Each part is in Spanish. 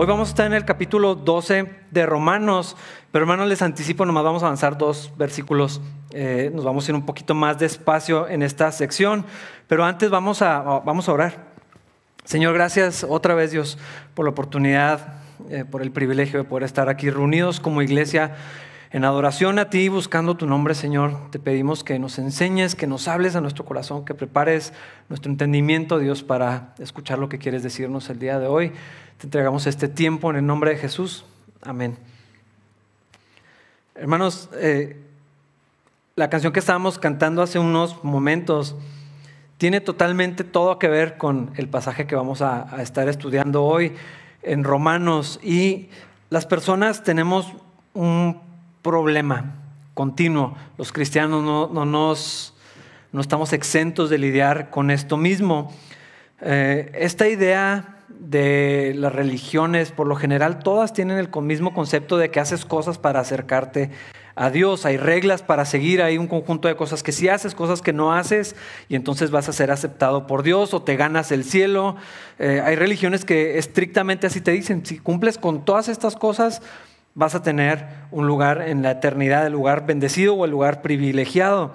Hoy vamos a estar en el capítulo 12 de Romanos, pero hermanos les anticipo, nomás vamos a avanzar dos versículos, eh, nos vamos a ir un poquito más despacio en esta sección, pero antes vamos a, vamos a orar. Señor, gracias otra vez Dios por la oportunidad, eh, por el privilegio de poder estar aquí reunidos como iglesia en adoración a ti, buscando tu nombre, Señor, te pedimos que nos enseñes, que nos hables a nuestro corazón, que prepares nuestro entendimiento, Dios, para escuchar lo que quieres decirnos el día de hoy. Te entregamos este tiempo en el nombre de Jesús. Amén. Hermanos, eh, la canción que estábamos cantando hace unos momentos tiene totalmente todo que ver con el pasaje que vamos a, estar estudiando hoy en Romanos. Y las personas tenemos un problema continuo. Los cristianos no, no, nos, no estamos exentos de lidiar con esto mismo. Eh, esta idea de las religiones, por lo general, todas tienen el mismo concepto de que haces cosas para acercarte a Dios. Hay reglas para seguir, hay un conjunto de cosas que si haces, cosas que no haces, y entonces vas a ser aceptado por Dios o te ganas el cielo. Eh, hay religiones que estrictamente así te dicen, si cumples con todas estas cosas, vas a tener un lugar en la eternidad, el lugar bendecido o el lugar privilegiado.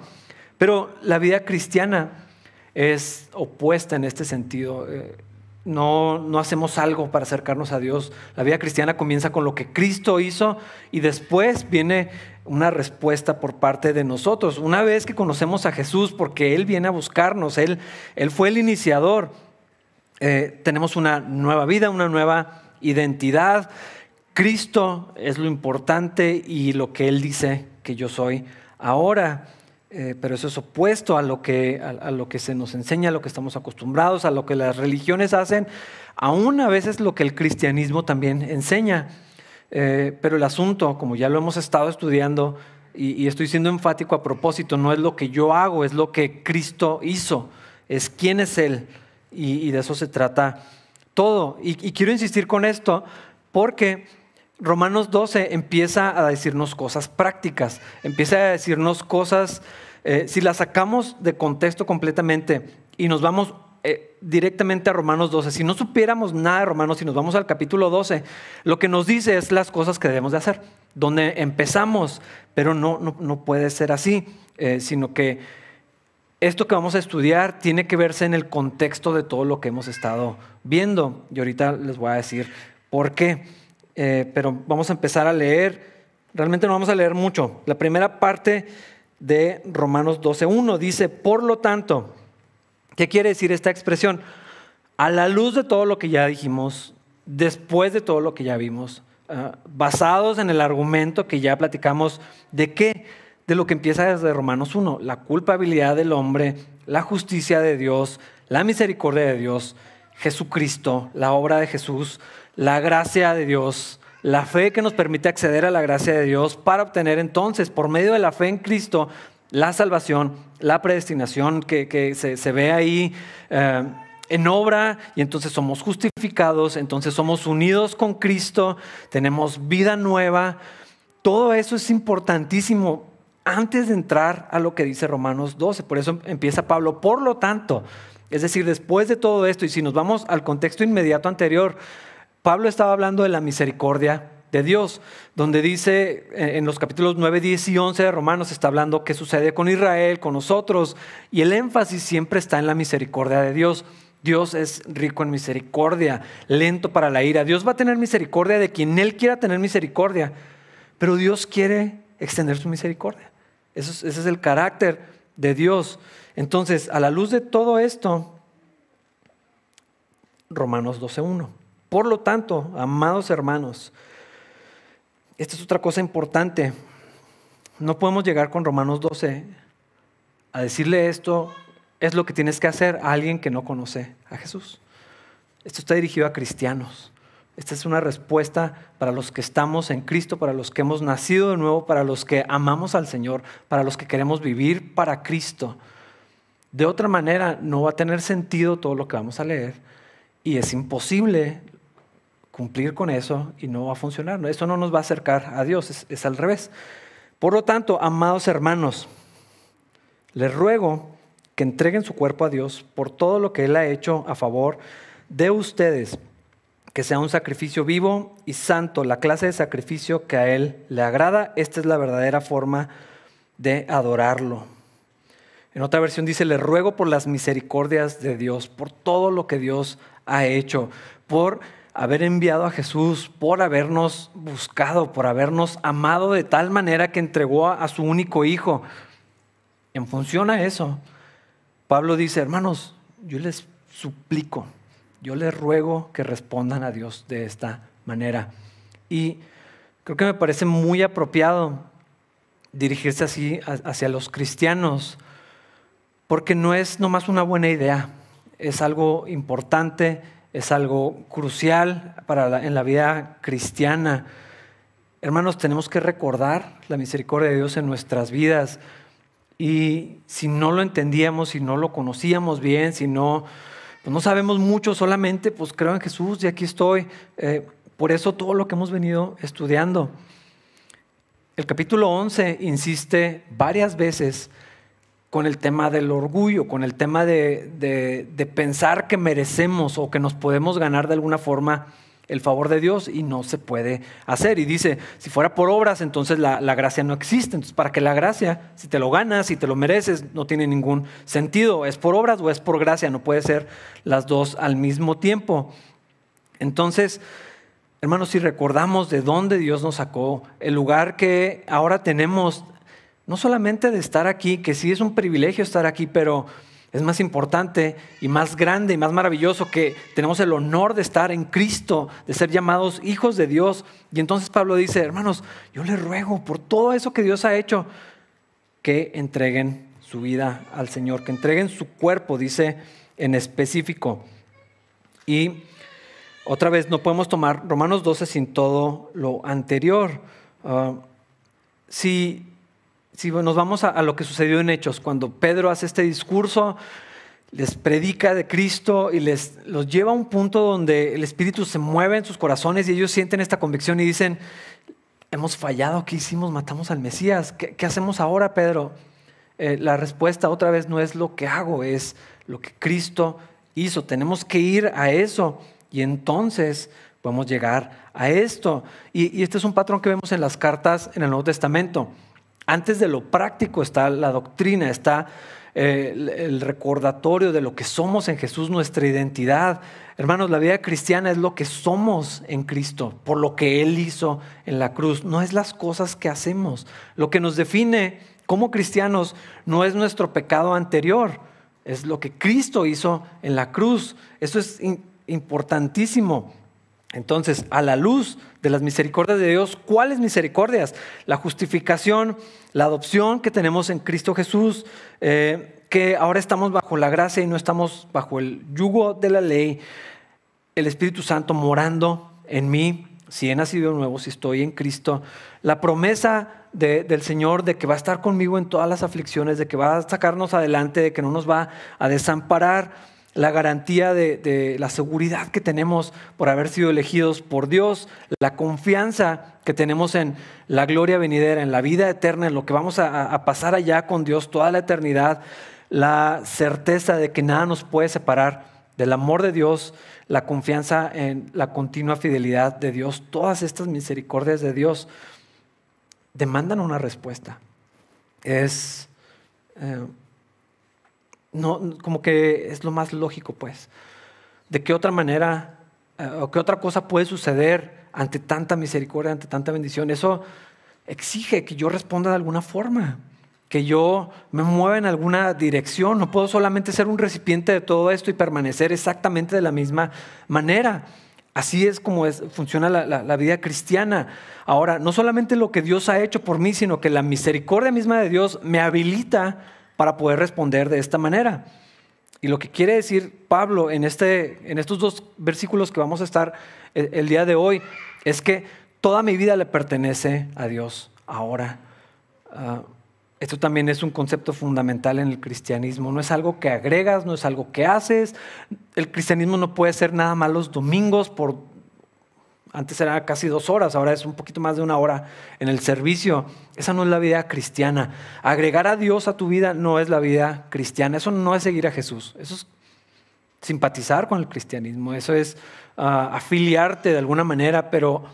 Pero la vida cristiana es opuesta en este sentido. Eh, no, no hacemos algo para acercarnos a Dios. La vida cristiana comienza con lo que Cristo hizo y después viene una respuesta por parte de nosotros. Una vez que conocemos a Jesús, porque Él viene a buscarnos, Él, él fue el iniciador, eh, tenemos una nueva vida, una nueva identidad. Cristo es lo importante y lo que Él dice que yo soy ahora. Eh, pero eso es opuesto a lo, que, a, lo que se nos enseña, a lo que estamos acostumbrados, a lo que las religiones hacen, aún a veces lo que el cristianismo también enseña. Eh, pero el asunto, como ya lo hemos estado estudiando, y, estoy siendo enfático a propósito, no es lo que yo hago, es lo que Cristo hizo, es quién es Él, y, de eso se trata todo. y quiero insistir con esto porque Romanos 12 empieza a decirnos cosas prácticas, empieza a decirnos cosas, eh, si las sacamos de contexto completamente y nos vamos eh, directamente a Romanos 12, si no supiéramos nada de Romanos y nos vamos al capítulo 12, lo que nos dice es las cosas que debemos de hacer, donde empezamos, pero no, no, puede ser así, eh, sino que esto que vamos a estudiar tiene que verse en el contexto de todo lo que hemos estado viendo. Y ahorita les voy a decir por qué. Pero vamos a empezar a leer. Realmente no vamos a leer mucho. La primera parte de Romanos 12.1 dice, por lo tanto, ¿qué quiere decir esta expresión? A la luz de todo lo que ya dijimos, después de todo lo que ya vimos, ah, basados en el argumento que ya platicamos, ¿de qué? De lo que empieza desde Romanos 1, la culpabilidad del hombre, la justicia de Dios, la misericordia de Dios, Jesucristo, la obra de Jesús, la gracia de Dios, la fe que nos permite acceder a la gracia de Dios para obtener entonces, por medio de la fe en Cristo, la salvación, la predestinación que, se, ve ahí eh, en obra y entonces somos justificados, entonces somos unidos con Cristo, tenemos vida nueva. Todo eso es importantísimo antes de entrar a lo que dice Romanos 12. Por eso empieza Pablo. Por lo tanto, es decir, después de todo esto, y si nos vamos al contexto inmediato anterior, Pablo estaba hablando de la misericordia de Dios, donde dice eh, en los capítulos 9, 10 y 11 de Romanos, está hablando qué sucede con Israel, con nosotros, y el énfasis siempre está en la misericordia de Dios. Dios es rico en misericordia, lento para la ira. Dios va a tener misericordia de quien Él quiera tener misericordia, pero Dios quiere extender su misericordia. ese es el carácter de Dios. Entonces, a la luz de todo esto, Romanos 12.1. Por lo tanto, amados hermanos, esta es otra cosa importante. No podemos llegar con Romanos 12 a decirle esto es lo que tienes que hacer a alguien que no conoce a Jesús. Esto está dirigido a cristianos. Esta es una respuesta para los que estamos en Cristo, para los que hemos nacido de nuevo, para los que amamos al Señor, para los que queremos vivir para Cristo. De otra manera, no va a tener sentido todo lo que vamos a leer y es imposible cumplir con eso y no va a funcionar. Eso no nos va a acercar a Dios, es, al revés. Por lo tanto, amados hermanos, les ruego que entreguen su cuerpo a Dios por todo lo que Él ha hecho a favor de ustedes, que sea un sacrificio vivo y santo, la clase de sacrificio que a Él le agrada. Esta es la verdadera forma de adorarlo. En otra versión dice, le ruego por las misericordias de Dios, por todo lo que Dios ha hecho, por haber enviado a Jesús, por habernos buscado, por habernos amado de tal manera que entregó a su único hijo. En función a eso, Pablo dice, hermanos, yo les suplico, yo les ruego que respondan a Dios de esta manera. Y creo que me parece muy apropiado dirigirse así hacia los cristianos, porque no es nomás una buena idea, es algo importante, es algo crucial para en la vida cristiana. Hermanos, tenemos que recordar la misericordia de Dios en nuestras vidas. Y si no lo entendíamos, si no lo conocíamos bien, si no, pues no sabemos mucho solamente, pues creo en Jesús y aquí estoy. Eh, por eso todo lo que hemos venido estudiando. El capítulo 11 insiste varias veces con el tema del orgullo, con el tema de, pensar que merecemos o que nos podemos ganar de alguna forma el favor de Dios y no se puede hacer. Y dice, si fuera por obras, entonces la, la, gracia no existe. Entonces, ¿para qué la gracia? Si te lo ganas, si te lo mereces, no tiene ningún sentido. ¿Es por obras o es por gracia? No puede ser las dos al mismo tiempo. Entonces, Hermanos, si recordamos de dónde Dios nos sacó, el lugar que ahora tenemos, no solamente de estar aquí, que sí es un privilegio estar aquí, pero es más importante y más grande y más maravilloso que tenemos el honor de estar en Cristo, de ser llamados hijos de Dios. Y entonces Pablo dice, hermanos, yo les ruego por todo eso que Dios ha hecho, que entreguen su vida al Señor, que entreguen su cuerpo, dice en específico. Y otra vez, no podemos tomar Romanos 12 sin todo lo anterior. Ah, si, si, nos vamos a, lo que sucedió en Hechos, cuando Pedro hace este discurso, les predica de Cristo y les los lleva a un punto donde el Espíritu se mueve en sus corazones y ellos sienten esta convicción y dicen, hemos fallado, ¿qué hicimos? Matamos al Mesías, ¿qué, hacemos ahora, Pedro? Eh, la respuesta otra vez no es lo que hago, es lo que Cristo hizo. Tenemos que ir a eso. Y entonces podemos llegar a esto. Y, este es un patrón que vemos en las cartas en el Nuevo Testamento. Antes de lo práctico está la doctrina, está eh, el recordatorio de lo que somos en Jesús, nuestra identidad. Hermanos, la vida cristiana es lo que somos en Cristo, por lo que Él hizo en la cruz. No es las cosas que hacemos. Lo que nos define como cristianos no es nuestro pecado anterior, es lo que Cristo hizo en la cruz. Eso es importantísimo. Entonces, a la luz de las misericordias de Dios, ¿cuáles misericordias? La justificación, la adopción que tenemos en Cristo Jesús, eh, que ahora estamos bajo la gracia y no estamos bajo el yugo de la ley, el Espíritu Santo morando en mí, si he nacido nuevo, si estoy en Cristo, la promesa del Señor de que va a estar conmigo en todas las aflicciones, de que va a sacarnos adelante, de que no nos va a desamparar la garantía de, la seguridad que tenemos por haber sido elegidos por Dios, la confianza que tenemos en la gloria venidera, en la vida eterna, en lo que vamos a, pasar allá con Dios toda la eternidad, la certeza de que nada nos puede separar del amor de Dios, la confianza en la continua fidelidad de Dios, todas estas misericordias de Dios demandan una respuesta. Es eh, no, como que es lo más lógico, pues. ¿De qué otra manera eh, o qué otra cosa puede suceder ante tanta misericordia, ante tanta bendición? Eso exige que yo responda de alguna forma, que yo me mueva en alguna dirección. No puedo solamente ser un recipiente de todo esto y permanecer exactamente de la misma manera. Así es como funciona la, la, vida cristiana. Ahora, no solamente lo que Dios ha hecho por mí, sino que la misericordia misma de Dios me habilita para poder responder de esta manera. Y lo que quiere decir Pablo en, este, en estos dos versículos que vamos a estar el, día de hoy es que toda mi vida le pertenece a Dios ahora. Ah, esto también es un concepto fundamental en el cristianismo. No es algo que agregas, no es algo que haces. El cristianismo no puede ser nada más los domingos por antes era casi dos horas, ahora es un poquito más de una hora en el servicio. Esa no es la vida cristiana. Agregar a Dios a tu vida no es la vida cristiana. Eso no es seguir a Jesús. Eso es simpatizar con el cristianismo, eso es ah, afiliarte de alguna manera, pero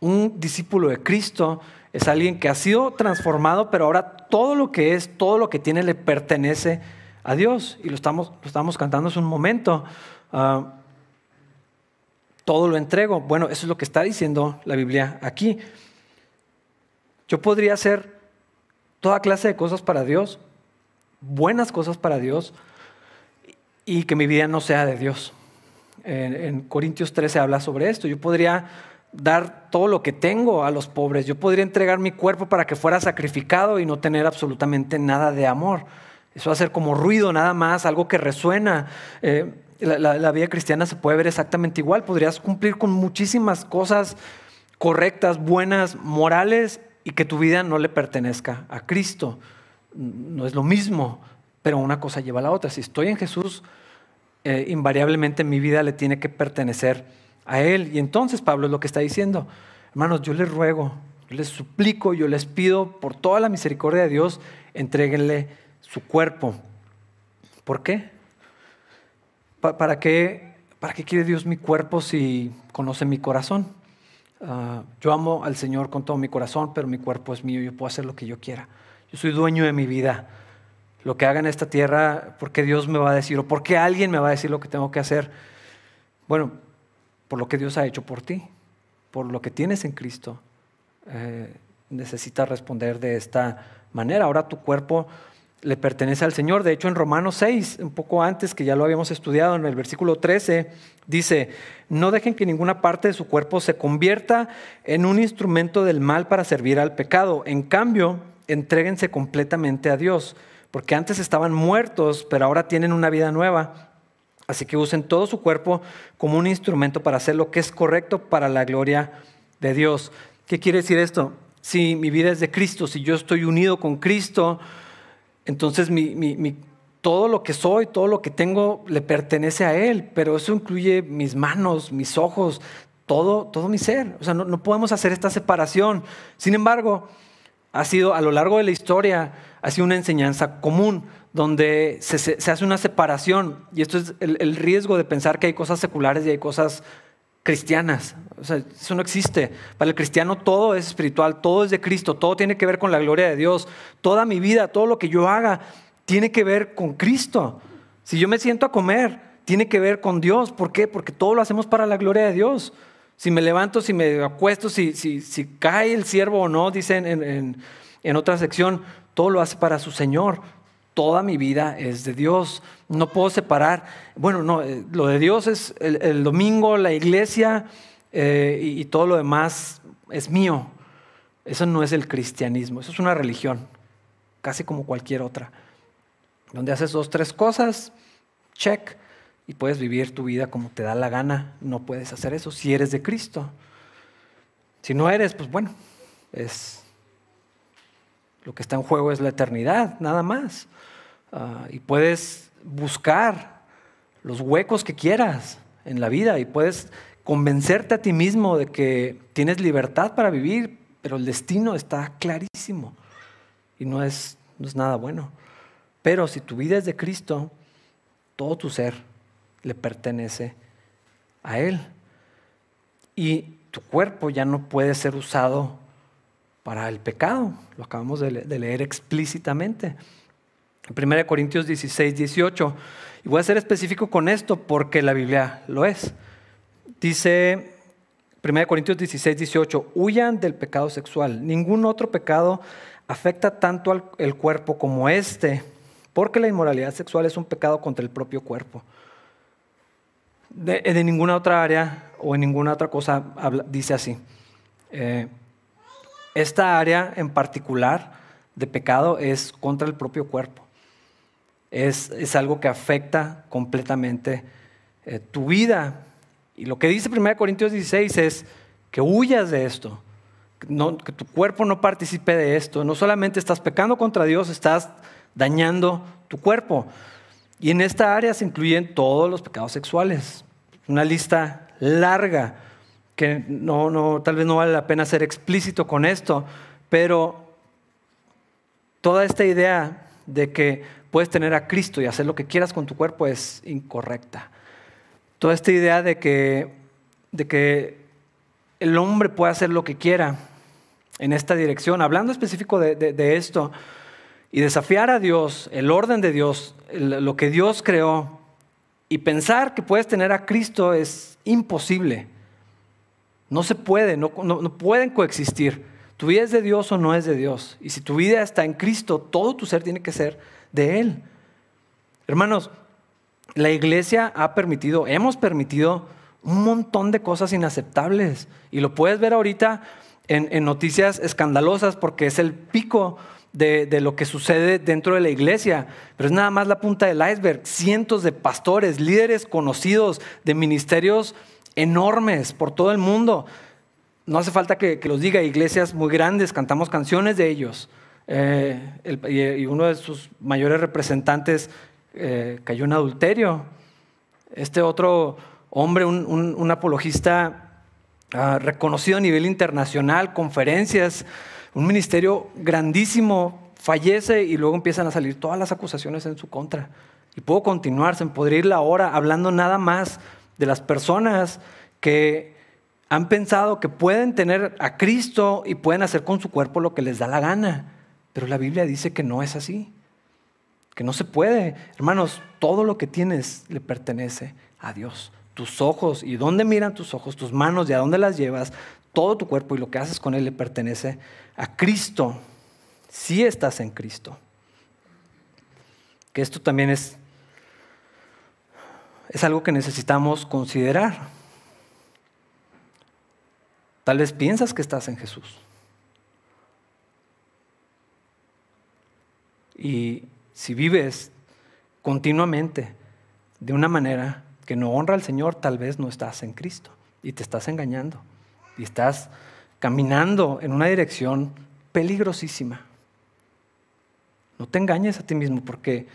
un discípulo de Cristo es alguien que ha sido transformado, pero ahora todo lo que es, todo lo que tiene le pertenece a Dios. Y lo estamos, lo estamos cantando hace un momento. Ah, todo lo entrego. Bueno, eso es lo que está diciendo la Biblia aquí. Yo podría hacer toda clase de cosas para Dios, buenas cosas para Dios, y que mi vida no sea de Dios. En, Corintios 13 habla sobre esto. Yo podría dar todo lo que tengo a los pobres. Yo podría entregar mi cuerpo para que fuera sacrificado y no tener absolutamente nada de amor. Eso va a ser como ruido nada más, algo que resuena. Eh, la, vida cristiana se puede ver exactamente igual. Podrías cumplir con muchísimas cosas correctas, buenas, morales y que tu vida no le pertenezca a Cristo. No es lo mismo, pero una cosa lleva a la otra. Si estoy en Jesús, eh, invariablemente mi vida le tiene que pertenecer a Él. Y entonces Pablo es lo que está diciendo. Hermanos, yo les ruego, yo les suplico, yo les pido por toda la misericordia de Dios, entreguenle su cuerpo. ¿Por qué? ¿Para qué, para qué quiere Dios mi cuerpo si conoce mi corazón? Ah, yo amo al Señor con todo mi corazón, pero mi cuerpo es mío, yo puedo hacer lo que yo quiera. Yo soy dueño de mi vida. Lo que haga en esta tierra, ¿por qué Dios me va a decir? ¿O por qué alguien me va a decir lo que tengo que hacer? Bueno, por lo que Dios ha hecho por ti, por lo que tienes en Cristo. Eh, necesitas responder de esta manera. Ahora tu cuerpo le pertenece al Señor. De hecho, en Romanos 6, un poco antes, que ya lo habíamos estudiado, en el versículo 13, dice, no dejen que ninguna parte de su cuerpo se convierta en un instrumento del mal para servir al pecado. En cambio, entréguense completamente a Dios, porque antes estaban muertos, pero ahora tienen una vida nueva. Así que usen todo su cuerpo como un instrumento para hacer lo que es correcto para la gloria de Dios. ¿Qué quiere decir esto? Si mi vida es de Cristo, si yo estoy unido con Cristo, entonces todo lo que soy, todo lo que tengo le pertenece a Él, pero eso incluye mis manos, mis ojos, todo, todo mi ser. O sea, no, no podemos hacer esta separación. Sin embargo, ha sido a lo largo de la historia, ha sido una enseñanza común donde se, hace una separación, y esto es el, riesgo de pensar que hay cosas seculares y hay cosas cristianas. O sea, eso no existe. Para el cristiano todo es espiritual, todo es de Cristo, todo tiene que ver con la gloria de Dios. Toda mi vida, todo lo que yo haga, tiene que ver con Cristo. Si yo me siento a comer, tiene que ver con Dios. ¿Por qué? Porque todo lo hacemos para la gloria de Dios. Si me levanto, si me acuesto, si, si, cae el siervo o no, dicen en, en, en otra sección, todo lo hace para su Señor toda mi vida es de Dios. No puedo separar. Bueno, no, eh, lo de Dios es el, domingo, la iglesia eh, y, todo lo demás es mío. Eso no es el cristianismo, eso es una religión, casi como cualquier otra. Donde haces dos, tres cosas, check, y puedes vivir tu vida como te da la gana. No puedes hacer eso si eres de Cristo. Si no eres, pues bueno, es lo que está en juego es la eternidad, nada más. Ah, y puedes buscar los huecos que quieras en la vida y puedes convencerte a ti mismo de que tienes libertad para vivir, pero el destino está clarísimo y no es, no es nada bueno. Pero si tu vida es de Cristo, todo tu ser le pertenece a Él. Y tu cuerpo ya no puede ser usado para el pecado. Lo acabamos de leer explícitamente. 1 Corintios 16, 18. Y voy a ser específico con esto porque la Biblia lo es. Dice 1 Corintios 16, 18, huyan del pecado sexual. Ningún otro pecado afecta tanto al el cuerpo como este, porque la inmoralidad sexual es un pecado contra el propio cuerpo. De, ninguna otra área o en ninguna otra cosa dice así. Eh, esta área en particular de pecado es contra el propio cuerpo es, algo que afecta completamente eh, tu vida. Y lo que dice 1 Corintios 16 es que huyas de esto, que tu cuerpo no participe de esto. No solamente estás pecando contra Dios, estás dañando tu cuerpo. Y en esta área se incluyen todos los pecados sexuales. Una lista larga que no, no, tal vez no vale la pena ser explícito con esto, pero toda esta idea de que puedes tener a Cristo y hacer lo que quieras con tu cuerpo es incorrecta. toda esta idea de que, de que el hombre puede hacer lo que quiera en esta dirección, hablando específico de, esto, y desafiar a Dios, el orden de Dios, lo que Dios creó, y pensar que puedes tener a Cristo es imposible. No se puede, no, no, pueden coexistir. Tu vida es de Dios o no es de Dios. Y si tu vida está en Cristo, todo tu ser tiene que ser de Él. Hermanos, la iglesia ha permitido, hemos permitido un montón de cosas inaceptables. Y lo puedes ver ahorita en, noticias escandalosas porque es el pico de, de, lo que sucede dentro de la iglesia. Pero es nada más la punta del iceberg. Cientos de pastores, líderes conocidos de ministerios enormes por todo el mundo. No hace falta que, los diga, iglesias muy grandes, cantamos canciones de ellos. Eh, y, uno de sus mayores representantes eh, cayó en adulterio. Este otro hombre, un, apologista ah, reconocido a nivel internacional, conferencias, un ministerio grandísimo, fallece y luego empiezan a salir todas las acusaciones en su contra. Y puedo continuar, se podría ir la hora hablando nada más de las personas que han pensado que pueden tener a Cristo y pueden hacer con su cuerpo lo que les da la gana. Pero la Biblia dice que no es así, que no se puede. Hermanos, todo lo que tienes le pertenece a Dios. Tus ojos y dónde miran tus ojos, tus manos y a dónde las llevas, todo tu cuerpo y lo que haces con él le pertenece a Cristo. Si estás en Cristo. Que esto también es es algo que necesitamos considerar. Tal vez piensas que estás en Jesús. Y si vives continuamente de una manera que no honra al Señor, tal vez no estás en Cristo y te estás engañando y estás caminando en una dirección peligrosísima. No te engañes a ti mismo porque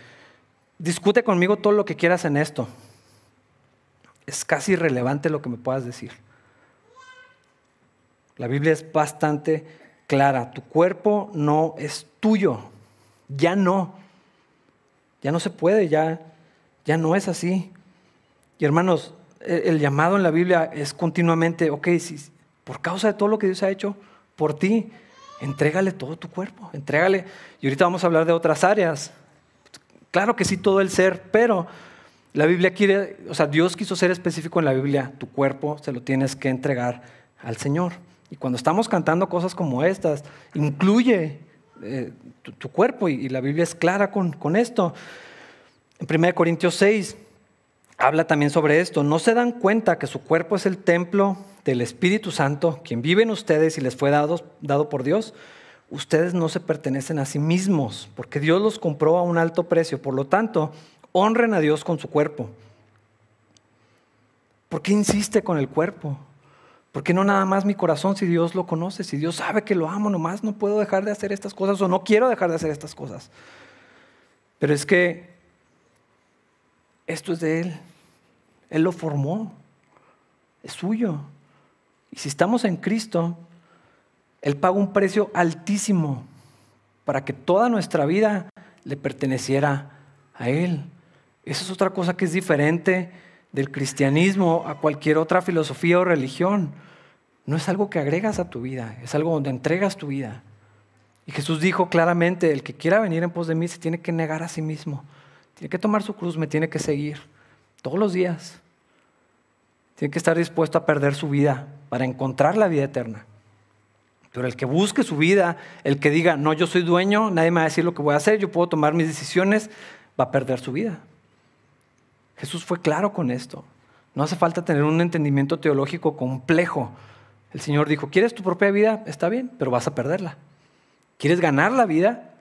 discute conmigo todo lo que quieras en esto es casi irrelevante lo que me puedas decir. La Biblia es bastante clara. Tu cuerpo no es tuyo. Ya no. Ya no se puede, ya, ya no es así. Y hermanos, el, el llamado en la Biblia es continuamente, ok, por causa de todo lo que Dios ha hecho por ti, entrégale todo tu cuerpo, entrégale. Y ahorita vamos a hablar de otras áreas. Claro que sí, todo el ser, pero la Biblia quiere, o sea, Dios quiso ser específico en la Biblia, tu cuerpo se lo tienes que entregar al Señor. Y cuando estamos cantando cosas como estas, incluye eh, tu, cuerpo y, la Biblia es clara con, con esto. En 1 Corintios 6 habla también sobre esto. ¿No se dan cuenta que su cuerpo es el templo del Espíritu Santo, quien vive en ustedes y les fue dado, dado por Dios? Ustedes no se pertenecen a sí mismos, porque Dios los compró a un alto precio. Por lo tanto, honren a Dios con su cuerpo. ¿Por qué insiste con el cuerpo? ¿Por qué no nada más mi corazón si Dios lo conoce? Si Dios sabe que lo amo, nomás no puedo dejar de hacer estas cosas o no quiero dejar de hacer estas cosas. Pero es que esto es de Él. Él lo formó. Es suyo. Y si estamos en Cristo, Él paga un precio altísimo para que toda nuestra vida le perteneciera a Él. Esa es otra cosa que es diferente del cristianismo a cualquier otra filosofía o religión. No es algo que agregas a tu vida, es algo donde entregas tu vida. Y Jesús dijo claramente, el que quiera venir en pos de mí se tiene que negar a sí mismo, tiene que tomar su cruz, me tiene que seguir todos los días. Tiene que estar dispuesto a perder su vida para encontrar la vida eterna. Pero el que busque su vida, el que diga, no, yo soy dueño, nadie me va a decir lo que voy a hacer, yo puedo tomar mis decisiones, va a perder su vida. Jesús fue claro con esto. No hace falta tener un entendimiento teológico complejo. El Señor dijo, ¿quieres tu propia vida? Está bien, pero vas a perderla. ¿Quieres ganar la vida?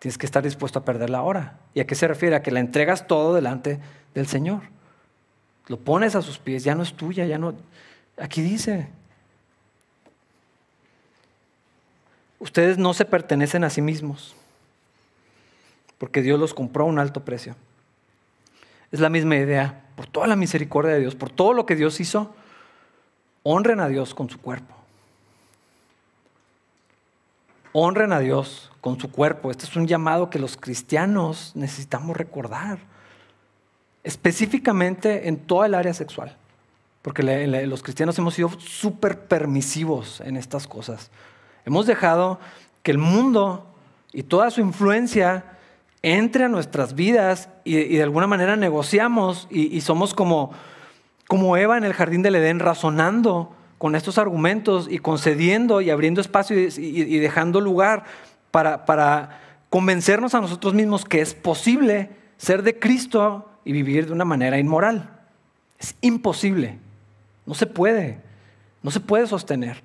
Tienes que estar dispuesto a perderla ahora. ¿Y a qué se refiere? A que la entregas todo delante del Señor. Lo pones a sus pies, ya no es tuya, ya no... Aquí dice, ustedes no se pertenecen a sí mismos, porque Dios los compró a un alto precio. Es la misma idea. Por toda la misericordia de Dios, por todo lo que Dios hizo, honren a Dios con su cuerpo. Honren a Dios con su cuerpo. Este es un llamado que los cristianos necesitamos recordar. específicamente en toda el área sexual, porque los cristianos hemos sido súper permisivos en estas cosas. Hemos dejado que el mundo y toda su influencia entre a nuestras vidas y, de alguna manera negociamos y, somos como, como Eva en el jardín del Edén razonando con estos argumentos y concediendo y abriendo espacio y, dejando lugar para, para convencernos a nosotros mismos que es posible ser de Cristo y vivir de una manera inmoral. Es imposible. No se puede. No se puede sostener.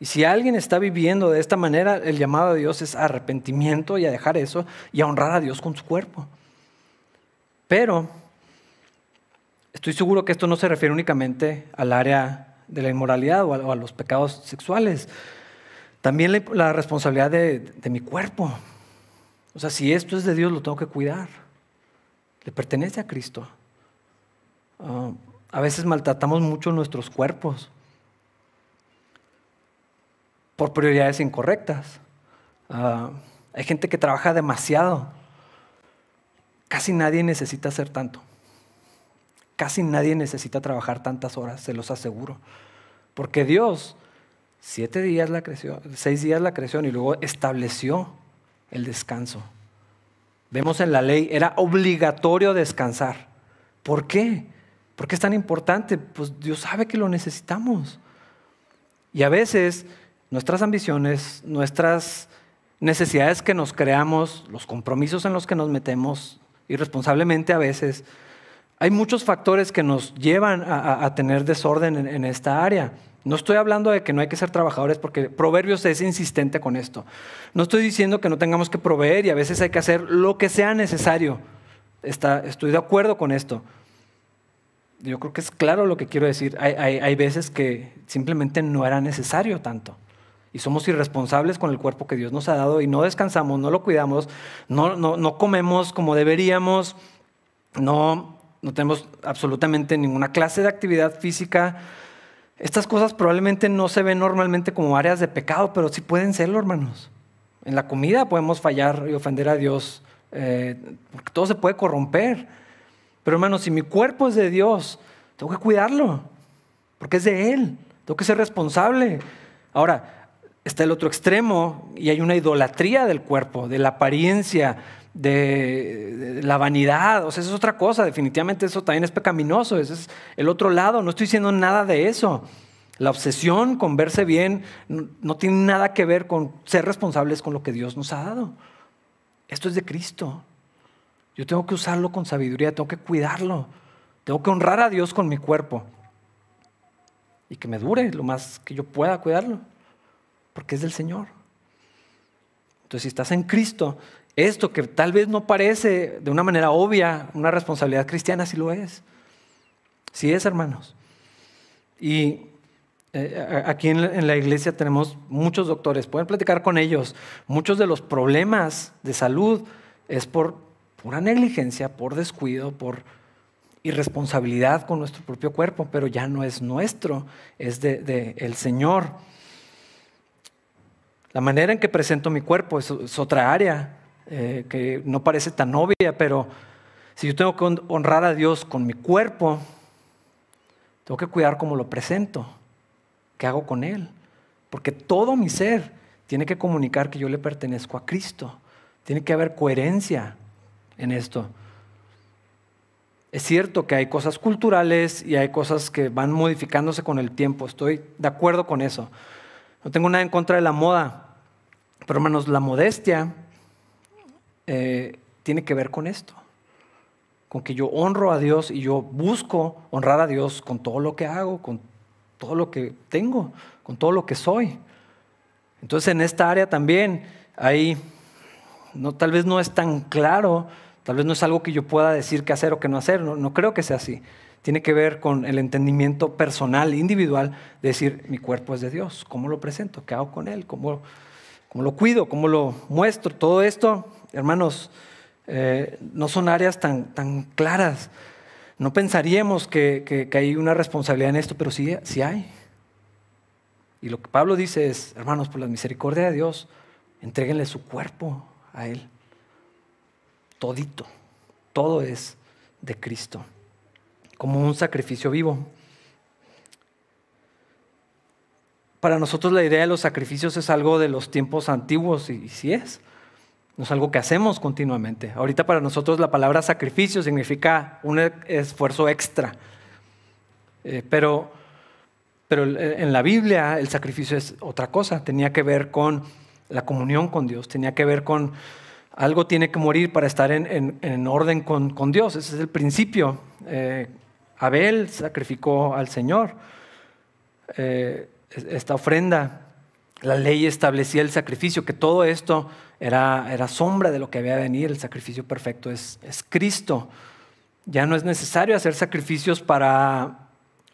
Y si alguien está viviendo de esta manera, el llamado a Dios es arrepentimiento y a dejar eso y a honrar a Dios con su cuerpo. Pero estoy seguro que esto no se refiere únicamente al área de la inmoralidad o a, los pecados sexuales. También la, responsabilidad de, mi cuerpo. O sea, si esto es de Dios, lo tengo que cuidar. Le pertenece a Cristo. Ah, a veces maltratamos mucho nuestros cuerpos por prioridades incorrectas. Ah, hay gente que trabaja demasiado. Casi nadie necesita hacer tanto. Casi nadie necesita trabajar tantas horas, se los aseguro. Porque Dios, siete días la creció, seis días la creció y luego estableció el descanso. Vemos en la ley, era obligatorio descansar. ¿Por qué? ¿Por qué es tan importante? Pues Dios sabe que lo necesitamos. Y a veces nuestras ambiciones, nuestras necesidades que nos creamos, los compromisos en los que nos metemos irresponsablemente a veces, hay muchos factores que nos llevan a, tener desorden en, esta área. No estoy hablando de que no hay que ser trabajadores porque Proverbios es insistente con esto. No estoy diciendo que no tengamos que proveer y a veces hay que hacer lo que sea necesario. Estoy de acuerdo con esto yo creo que es claro lo que quiero decir. Hay, veces que simplemente no era necesario tanto y somos irresponsables con el cuerpo que Dios nos ha dado y no descansamos, no lo cuidamos, no, no, comemos como deberíamos, no, no tenemos absolutamente ninguna clase de actividad física. Estas cosas probablemente no se ven normalmente como áreas de pecado, pero sí pueden serlo, hermanos. En la comida podemos fallar y ofender a Dios, eh, porque todo se puede corromper. Pero hermanos, si mi cuerpo es de Dios, tengo que cuidarlo, porque es de Él, tengo que ser responsable. Ahora, está el otro extremo y hay una idolatría del cuerpo, de la apariencia, de, la vanidad. O sea, eso es otra cosa. Definitivamente eso también es pecaminoso. Ese es el otro lado. No estoy diciendo nada de eso. La obsesión con verse bien no, tiene nada que ver con ser responsables con lo que Dios nos ha dado. Esto es de Cristo. Yo tengo que usarlo con sabiduría, tengo que cuidarlo. Tengo que honrar a Dios con mi cuerpo. Y que me dure lo más que yo pueda cuidarlo porque es del Señor. Entonces, si estás en Cristo, esto que tal vez no parece de una manera obvia una responsabilidad cristiana, sí lo es. Sí es, hermanos. Y eh, aquí en la iglesia tenemos muchos doctores, pueden platicar con ellos. Muchos de los problemas de salud es por pura negligencia, por descuido, por irresponsabilidad con nuestro propio cuerpo, pero ya no es nuestro, es del de, el Señor. La manera en que presento mi cuerpo es, otra área eh, que no parece tan obvia, pero si yo tengo que honrar a Dios con mi cuerpo, tengo que cuidar cómo lo presento, qué hago con Él. Porque todo mi ser tiene que comunicar que yo le pertenezco a Cristo. Tiene que haber coherencia en esto. Es cierto que hay cosas culturales y hay cosas que van modificándose con el tiempo. Estoy de acuerdo con eso. No tengo nada en contra de la moda. Pero hermanos, la modestia eh, tiene que ver con esto, con que yo honro a Dios y yo busco honrar a Dios con todo lo que hago, con todo lo que tengo, con todo lo que soy. Entonces en esta área también ahí no, tal vez no es tan claro, tal vez no es algo que yo pueda decir qué hacer o qué no hacer, no, no creo que sea así. Tiene que ver con el entendimiento personal, individual, de decir, mi cuerpo es de Dios, ¿cómo lo presento? ¿Qué hago con él? ¿Cómo, cómo lo cuido, cómo lo muestro. Todo esto, hermanos, eh, no son áreas tan, tan claras. No pensaríamos que, hay una responsabilidad en esto, pero sí, sí hay. Y lo que Pablo dice es, hermanos, por la misericordia de Dios, entréguenle su cuerpo a Él. Todito. Todo es de Cristo, como un sacrificio vivo. Para nosotros la idea de los sacrificios es algo de los tiempos antiguos y, sí es. No es algo que hacemos continuamente. Ahorita para nosotros la palabra sacrificio significa un esfuerzo extra. Eh, pero, pero en la Biblia el sacrificio es otra cosa. Tenía que ver con la comunión con Dios. Tenía que ver con algo tiene que morir para estar en, orden con, Dios. Ese es el principio. Eh, Abel sacrificó al Señor. Eh, esta ofrenda, la ley establecía el sacrificio, que todo esto era, era sombra de lo que había de venir, el sacrificio perfecto es, es Cristo. Ya no es necesario hacer sacrificios para,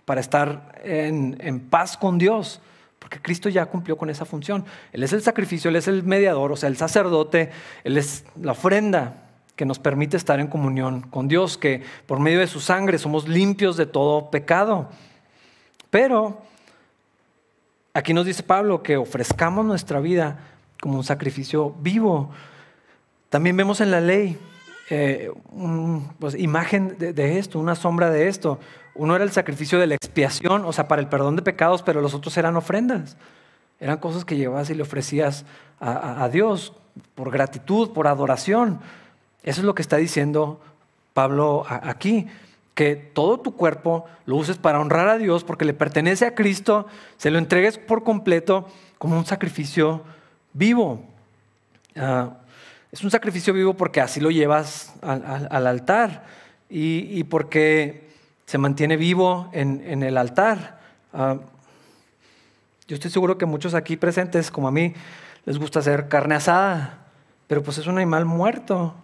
para estar en, en paz con Dios, porque Cristo ya cumplió con esa función. Él es el sacrificio, Él es el mediador, o sea, el sacerdote, Él es la ofrenda que nos permite estar en comunión con Dios, que por medio de su sangre somos limpios de todo pecado. Pero Aquí nos dice Pablo que ofrezcamos nuestra vida como un sacrificio vivo. También vemos en la ley eh, pues, imagen de, esto, una sombra de esto. Uno era el sacrificio de la expiación, o sea, para el perdón de pecados, pero los otros eran ofrendas. Eran cosas que llevabas y le ofrecías a Dios por gratitud, por adoración. Eso es lo que está diciendo Pablo aquí que todo tu cuerpo lo uses para honrar a Dios porque le pertenece a Cristo, se lo entregues por completo como un sacrificio vivo. Ah, es un sacrificio vivo porque así lo llevas al, altar y, porque se mantiene vivo en, el altar. Ah, yo estoy seguro que muchos aquí presentes, como a mí, les gusta hacer carne asada, pero pues es un animal muerto.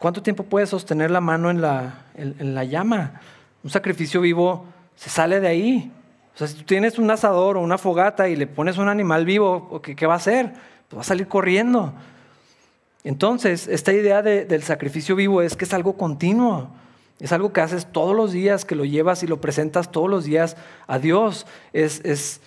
¿Cuánto tiempo puedes sostener la mano en la, en, la llama? Un sacrificio vivo se sale de ahí. O sea, si tú tienes un asador o una fogata y le pones un animal vivo, ¿qué, va a hacer? Pues va a salir corriendo. Entonces, esta idea del sacrificio vivo es que es algo continuo. Es algo que haces todos los días, que lo llevas y lo presentas todos los días a Dios. Es, es,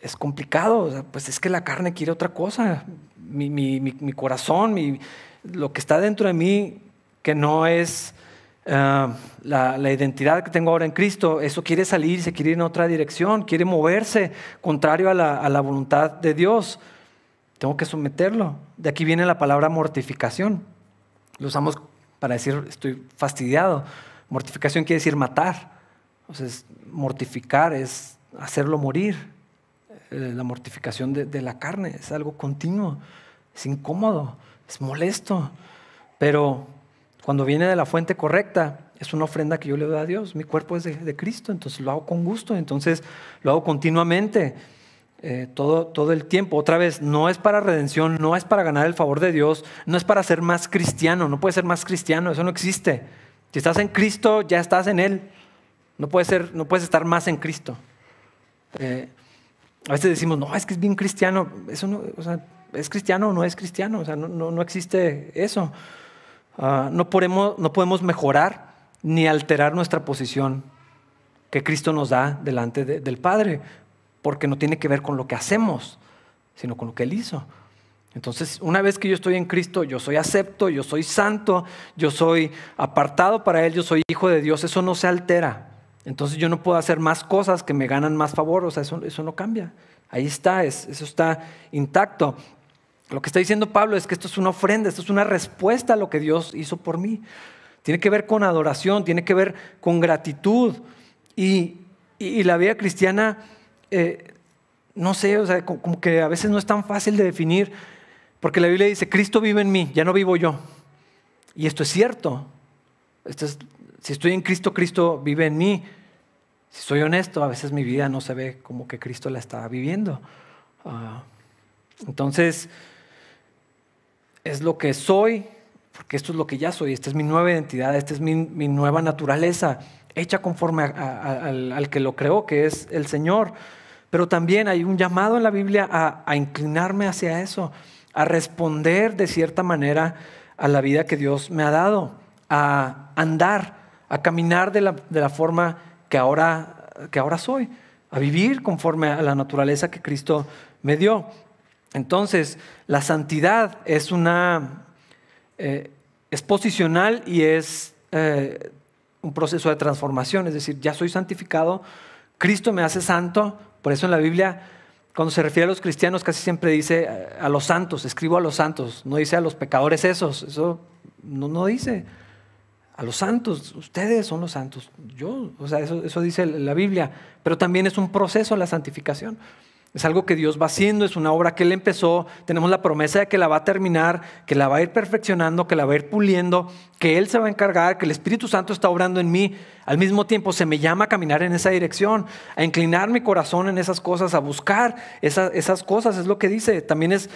es complicado. pues es que la carne quiere otra cosa. Mi, mi, mi corazón, mi, lo que está dentro de mí, que no es eh, la, identidad que tengo ahora en Cristo, eso quiere salir, se quiere ir en otra dirección, quiere moverse contrario a la, voluntad de Dios. Tengo que someterlo. De aquí viene la palabra mortificación. Lo usamos para decir estoy fastidiado. Mortificación quiere decir matar. Entonces, mortificar es hacerlo morir. Eh, la mortificación de la carne es algo continuo, es incómodo es molesto, pero cuando viene de la fuente correcta, es una ofrenda que yo le doy a Dios. Mi cuerpo es de, Cristo, entonces lo hago con gusto, entonces lo hago continuamente, eh, todo, todo el tiempo. Otra vez, no es para redención, no es para ganar el favor de Dios, no es para ser más cristiano, no puede ser más cristiano, eso no existe. Si estás en Cristo, ya estás en Él. No puedes, ser, no puedes estar más en Cristo. Eh, a veces decimos, no, es que es bien cristiano. Eso no, o sea, ¿es cristiano o no es cristiano? O sea, no, existe eso. Ah, no, podemos, no podemos mejorar ni alterar nuestra posición que Cristo nos da delante del Padre, porque no tiene que ver con lo que hacemos, sino con lo que Él hizo. Entonces, una vez que yo estoy en Cristo, yo soy acepto, yo soy santo, yo soy apartado para Él, yo soy hijo de Dios, eso no se altera. Entonces yo no puedo hacer más cosas que me ganan más favor, o sea, eso, eso no cambia. Ahí está, eso está intacto. Lo que está diciendo Pablo es que esto es una ofrenda, esto es una respuesta a lo que Dios hizo por mí. Tiene que ver con adoración, tiene que ver con gratitud. Y, la vida cristiana, eh, no sé, o sea, como que a veces no es tan fácil de definir, porque la Biblia dice, Cristo vive en mí, ya no vivo yo. Y esto es cierto. si estoy en Cristo, Cristo vive en mí. Si soy honesto, a veces mi vida no se ve como que Cristo la está viviendo. Ah, entonces, es lo que soy, porque esto es lo que ya soy, esta es mi nueva identidad, esta es mi, nueva naturaleza, hecha conforme al, que lo creó, que es el Señor. Pero también hay un llamado en la Biblia a, inclinarme hacia eso, a responder de cierta manera a la vida que Dios me ha dado, a andar, a caminar de la, forma que ahora, que ahora soy, a vivir conforme a la naturaleza que Cristo me dio. Entonces, la santidad es una, eh, es posicional y es, eh, un proceso de transformación, es decir, ya soy santificado, Cristo me hace santo, por eso en la Biblia, cuando se refiere a los cristianos, casi siempre dice a los santos, escribo a los santos, no dice a los pecadores esos, eso no, no dice. A los santos, ustedes son los santos, yo, o sea, eso, eso dice la Biblia, pero también es un proceso la santificación. Es algo que Dios va haciendo, es una obra que Él empezó, tenemos la promesa de que la va a terminar, que la va a ir perfeccionando, que la va a ir puliendo, que Él se va a encargar, que el Espíritu Santo está obrando en mí. Al mismo tiempo se me llama a caminar en esa dirección, a inclinar mi corazón en esas cosas, a buscar esas, cosas, es lo que dice. También es,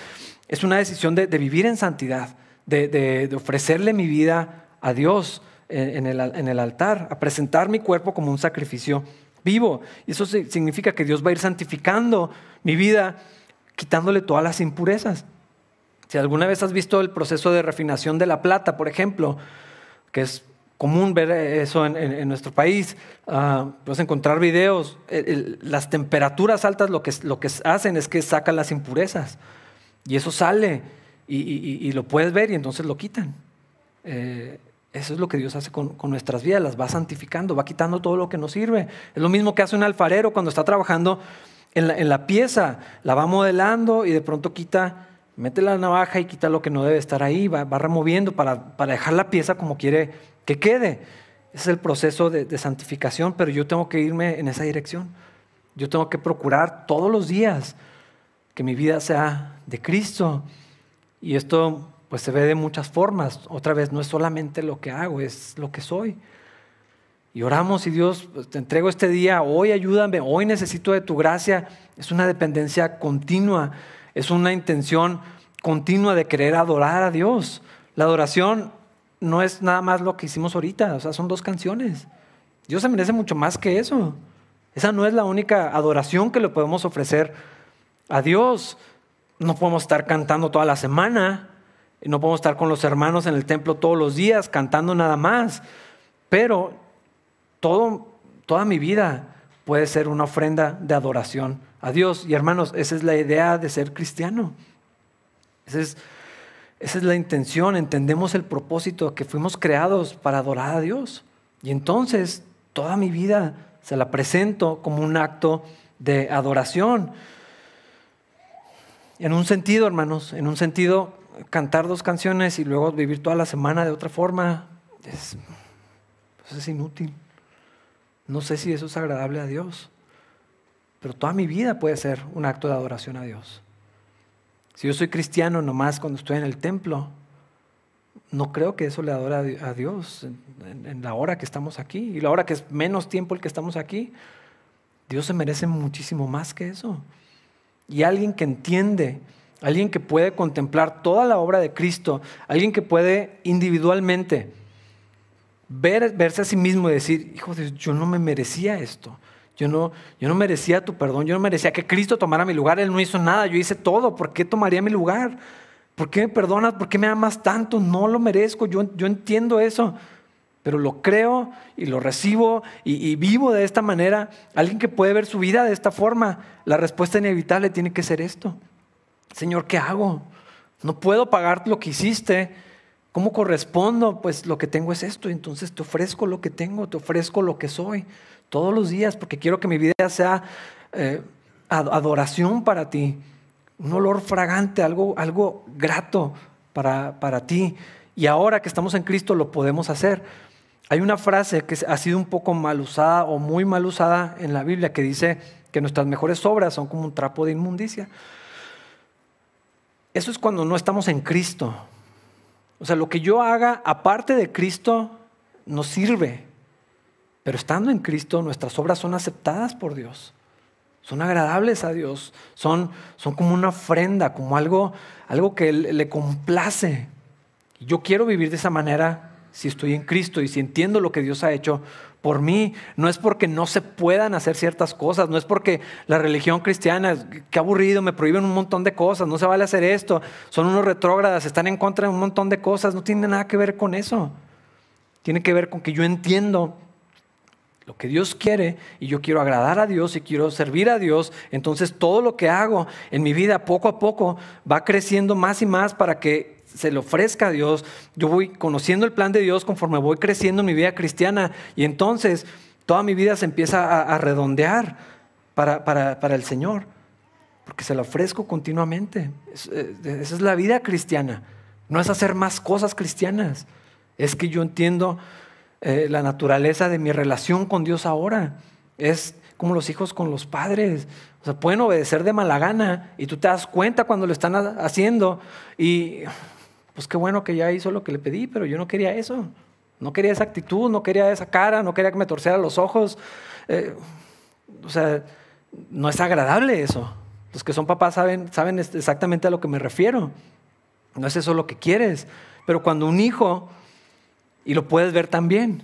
es una decisión de, vivir en santidad, de, ofrecerle mi vida a Dios en el, en el altar, a presentar mi cuerpo como un sacrificio vivo. Y eso significa que Dios va a ir santificando mi vida, quitándole todas las impurezas. Si alguna vez has visto el proceso de refinación de la plata, por ejemplo, que es común ver eso en, nuestro país, uh, puedes encontrar videos, las temperaturas altas lo que, lo que hacen es que sacan las impurezas y eso sale y, lo puedes ver y entonces lo quitan. Eh, eso es lo que Dios hace con, nuestras vidas, las va santificando, va quitando todo lo que nos sirve. Es lo mismo que hace un alfarero cuando está trabajando en la, pieza, la va modelando y de pronto quita, mete la navaja y quita lo que no debe estar ahí, va, removiendo para, dejar la pieza como quiere que quede. Ese es el proceso de, de santificación, pero yo tengo que irme en esa dirección. Yo tengo que procurar todos los días que mi vida sea de Cristo. Y esto pues se ve de muchas formas. Otra vez, no es solamente lo que hago, es lo que soy. Y oramos y Dios, pues, te entrego este día, hoy ayúdame, hoy necesito de tu gracia. Es una dependencia continua, es una intención continua de querer adorar a Dios. La adoración no es nada más lo que hicimos ahorita, o sea, son dos canciones. Dios se merece mucho más que eso. Esa no es la única adoración que le podemos ofrecer a Dios. No podemos estar cantando toda la semana. No podemos estar con los hermanos en el templo todos los días cantando nada más, pero todo, toda mi vida puede ser una ofrenda de adoración a Dios. Y hermanos, esa es la idea de ser cristiano. Esa es, esa es la intención, entendemos el propósito que fuimos creados para adorar a Dios. Y entonces toda mi vida se la presento como un acto de adoración. En un sentido, hermanos, en un sentido cantar dos canciones y luego vivir toda la semana de otra forma, es, pues es inútil. No sé si eso es agradable a Dios, pero toda mi vida puede ser un acto de adoración a Dios. Si yo soy cristiano nomás cuando estoy en el templo, no creo que eso le adora a Dios en, en, la hora que estamos aquí y la hora que es menos tiempo el que estamos aquí. Dios se merece muchísimo más que eso. Y alguien que entiende alguien que puede contemplar toda la obra de Cristo, alguien que puede individualmente ver, verse a sí mismo y decir, hijo de Dios, yo no me merecía esto. Yo no, yo no merecía tu perdón, yo no merecía que Cristo tomara mi lugar, Él no hizo nada, yo hice todo, ¿por qué tomaría mi lugar? ¿Por qué me perdonas? ¿Por qué me amas tanto? No lo merezco, yo, yo entiendo eso, pero lo creo y lo recibo y, y, vivo de esta manera. Alguien que puede ver su vida de esta forma, la respuesta inevitable tiene que ser esto. Señor, ¿qué hago? No puedo pagar lo que hiciste. ¿Cómo correspondo? Pues lo que tengo es esto. Entonces te ofrezco lo que tengo, te ofrezco lo que soy todos los días porque quiero que mi vida sea eh, adoración para ti. Un olor fragante, algo, algo grato para, para ti. Y ahora que estamos en Cristo lo podemos hacer. Hay una frase que ha sido un poco mal usada o muy mal usada en la Biblia que dice que nuestras mejores obras son como un trapo de inmundicia. Eso es cuando no estamos en Cristo. O sea, lo que yo haga aparte de Cristo no sirve. Pero estando en Cristo, nuestras obras son aceptadas por Dios. Son agradables a Dios. Son, son como una ofrenda, como algo, algo que le complace. Yo quiero vivir de esa manera si estoy en Cristo y si entiendo lo que Dios ha hecho por mí. No es porque no se puedan hacer ciertas cosas, no es porque la religión cristiana, qué aburrido, me prohíben un montón de cosas, no se vale hacer esto, son unos retrógradas, están en contra de un montón de cosas, no tiene nada que ver con eso. Tiene que ver con que yo entiendo lo que Dios quiere y yo quiero agradar a Dios y quiero servir a Dios, entonces todo lo que hago en mi vida poco a poco va creciendo más y más para que se le ofrezca a Dios. Yo voy conociendo el plan de Dios conforme voy creciendo en mi vida cristiana y entonces toda mi vida se empieza a, redondear para, para, el Señor, porque se lo ofrezco continuamente. Eh, esa es la vida cristiana. No es hacer más cosas cristianas, es que yo entiendo eh, la naturaleza de mi relación con Dios ahora. Es como los hijos con los padres. O sea, pueden obedecer de mala gana y tú te das cuenta cuando lo están haciendo y pues qué bueno que ya hizo lo que le pedí, pero yo no quería eso. No quería esa actitud, no quería esa cara, no quería que me torciera los ojos. Eh, o sea, no es agradable eso. Los que son papás saben, saben exactamente a lo que me refiero. No es eso lo que quieres. Pero cuando un hijo, y lo puedes ver también,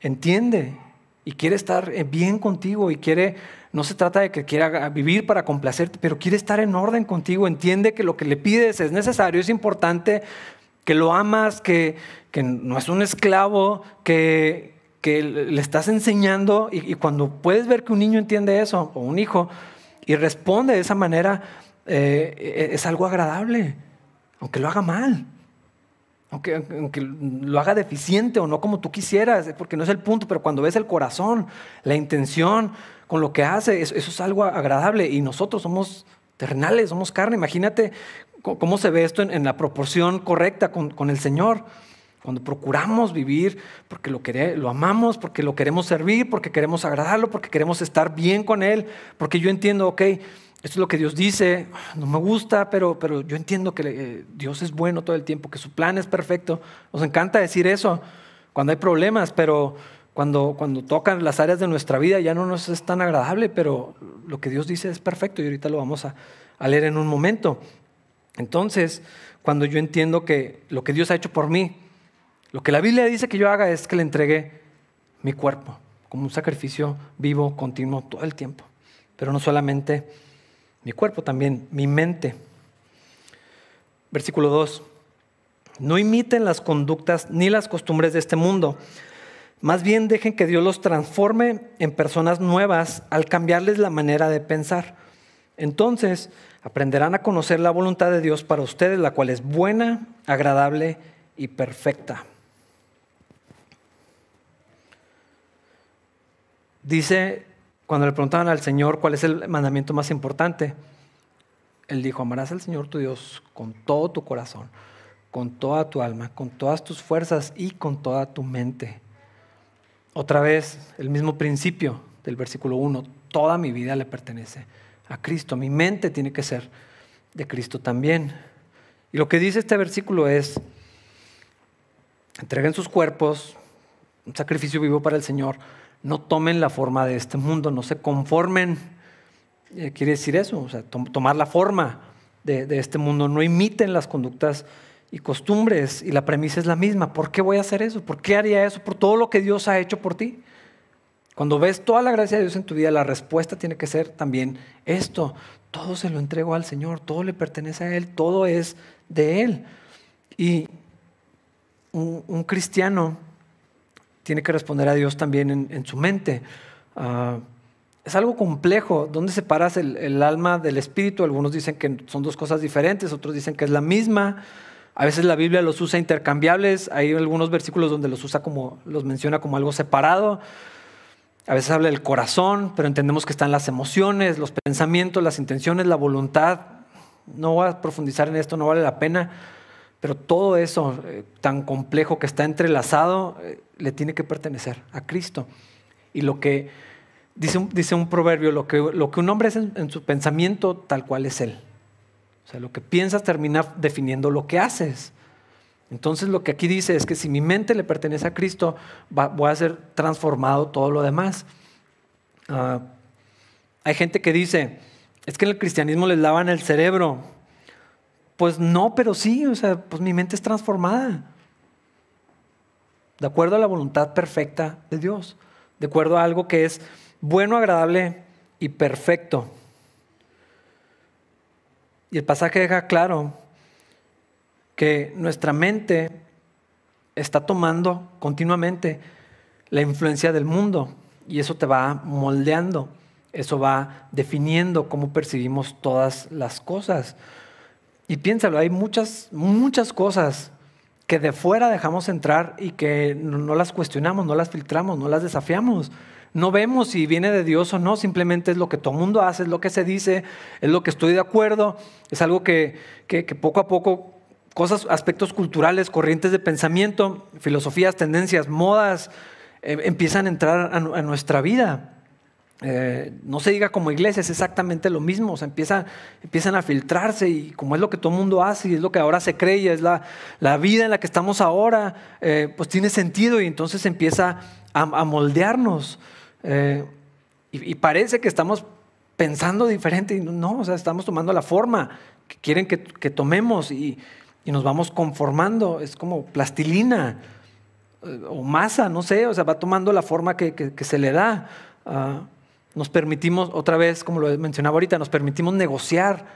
entiende y quiere estar eh, bien contigo y quiere, no se trata de que quiera vivir para complacerte, pero quiere estar en orden contigo, entiende que lo que le pides es necesario, es importante, que lo amas, que, no es un esclavo, que, le estás enseñando y, cuando puedes ver que un niño entiende eso, o un hijo, y responde de esa manera, eh, es algo agradable, aunque lo haga mal. Aunque, lo haga deficiente o no como tú quisieras, porque no es el punto, pero cuando ves el corazón, la intención con lo que hace, eso, es algo agradable. Y nosotros somos terrenales, somos carne. Imagínate cómo se ve esto en, la proporción correcta con, el Señor. Cuando procuramos vivir porque lo, lo amamos, porque lo queremos servir, porque queremos agradarlo, porque queremos estar bien con Él, porque yo entiendo, ok, esto es lo que Dios dice, no me gusta, pero, pero yo entiendo que eh, Dios es bueno todo el tiempo, que su plan es perfecto. Nos encanta decir eso cuando hay problemas, pero cuando, cuando tocan las áreas de nuestra vida ya no nos es tan agradable, pero lo que Dios dice es perfecto y ahorita lo vamos a, a leer en un momento. Entonces, cuando yo entiendo que lo que Dios ha hecho por mí, lo que la Biblia dice que yo haga es que le entregue mi cuerpo como un sacrificio vivo, continuo, todo el tiempo. Pero no solamente mi cuerpo también, mi mente. Versículo 2. No imiten las conductas ni las costumbres de este mundo. Más bien dejen que Dios los transforme en personas nuevas al cambiarles la manera de pensar. Entonces aprenderán a conocer la voluntad de Dios para ustedes, la cual es buena, agradable y perfecta. Dice cuando le preguntaban al Señor cuál es el mandamiento más importante, Él dijo, amarás al Señor tu Dios con todo tu corazón, con toda tu alma, con todas tus fuerzas y con toda tu mente. Otra vez, el mismo principio del versículo 1, toda mi vida le pertenece a Cristo, mi mente tiene que ser de Cristo también. Y lo que dice este versículo es, entreguen sus cuerpos, un sacrificio vivo para el Señor, no tomen la forma de este mundo, no se conformen. Eh, quiere decir eso, o sea, tomar la forma de, este mundo, no imiten las conductas y costumbres. Y la premisa es la misma. ¿Por qué voy a hacer eso? ¿Por qué haría eso? Por todo lo que Dios ha hecho por ti. Cuando ves toda la gracia de Dios en tu vida, la respuesta tiene que ser también esto. Todo se lo entrego al Señor, todo le pertenece a Él, todo es de Él. Y un cristiano tiene que responder a Dios también en, su mente. Ah, es algo complejo. ¿Dónde separas el, el, alma del espíritu? Algunos dicen que son dos cosas diferentes, otros dicen que es la misma. A veces la Biblia los usa intercambiables. Hay algunos versículos donde los usa como, los menciona como algo separado. A veces habla del corazón, pero entendemos que están las emociones, los pensamientos, las intenciones, la voluntad. No voy a profundizar en esto, no vale la pena. Pero todo eso eh, tan complejo que está entrelazado eh, le tiene que pertenecer a Cristo. Y lo que dice, dice un proverbio, lo que, lo que un hombre es en, su pensamiento, tal cual es él. O sea, lo que piensas termina definiendo lo que haces. Entonces lo que aquí dice es que si mi mente le pertenece a Cristo, voy a ser transformado todo lo demás. Ah, hay gente que dice, es que en el cristianismo les lavan el cerebro. Pues no, pero sí, o sea, pues mi mente es transformada. De acuerdo a la voluntad perfecta de Dios. De acuerdo a algo que es bueno, agradable y perfecto. Y el pasaje deja claro que nuestra mente está tomando continuamente la influencia del mundo y eso te va moldeando, eso va definiendo cómo percibimos todas las cosas. Y piénsalo, hay muchas, muchas cosas que de fuera dejamos entrar y que no las cuestionamos, no las filtramos, no las desafiamos. No vemos si viene de Dios o no, simplemente es lo que todo el mundo hace, es lo que se dice, es lo que estoy de acuerdo, es algo que, poco a poco, cosas, aspectos culturales, corrientes de pensamiento, filosofías, tendencias, modas, eh, empiezan a entrar a nuestra vida. Eh, no se diga como iglesia, es exactamente lo mismo, sea, empiezan a filtrarse y como es lo que todo el mundo hace y es lo que ahora se cree y es la, la vida en la que estamos ahora, eh, pues tiene sentido y entonces empieza a, moldearnos. Eh, y, parece que estamos pensando diferente y no, o sea, estamos tomando la forma que quieren que, tomemos y, nos vamos conformando, es como plastilina o masa, no sé, o sea, va tomando la forma que, se le da. Ah, nos permitimos, otra vez, como lo mencionaba ahorita, nos permitimos negociar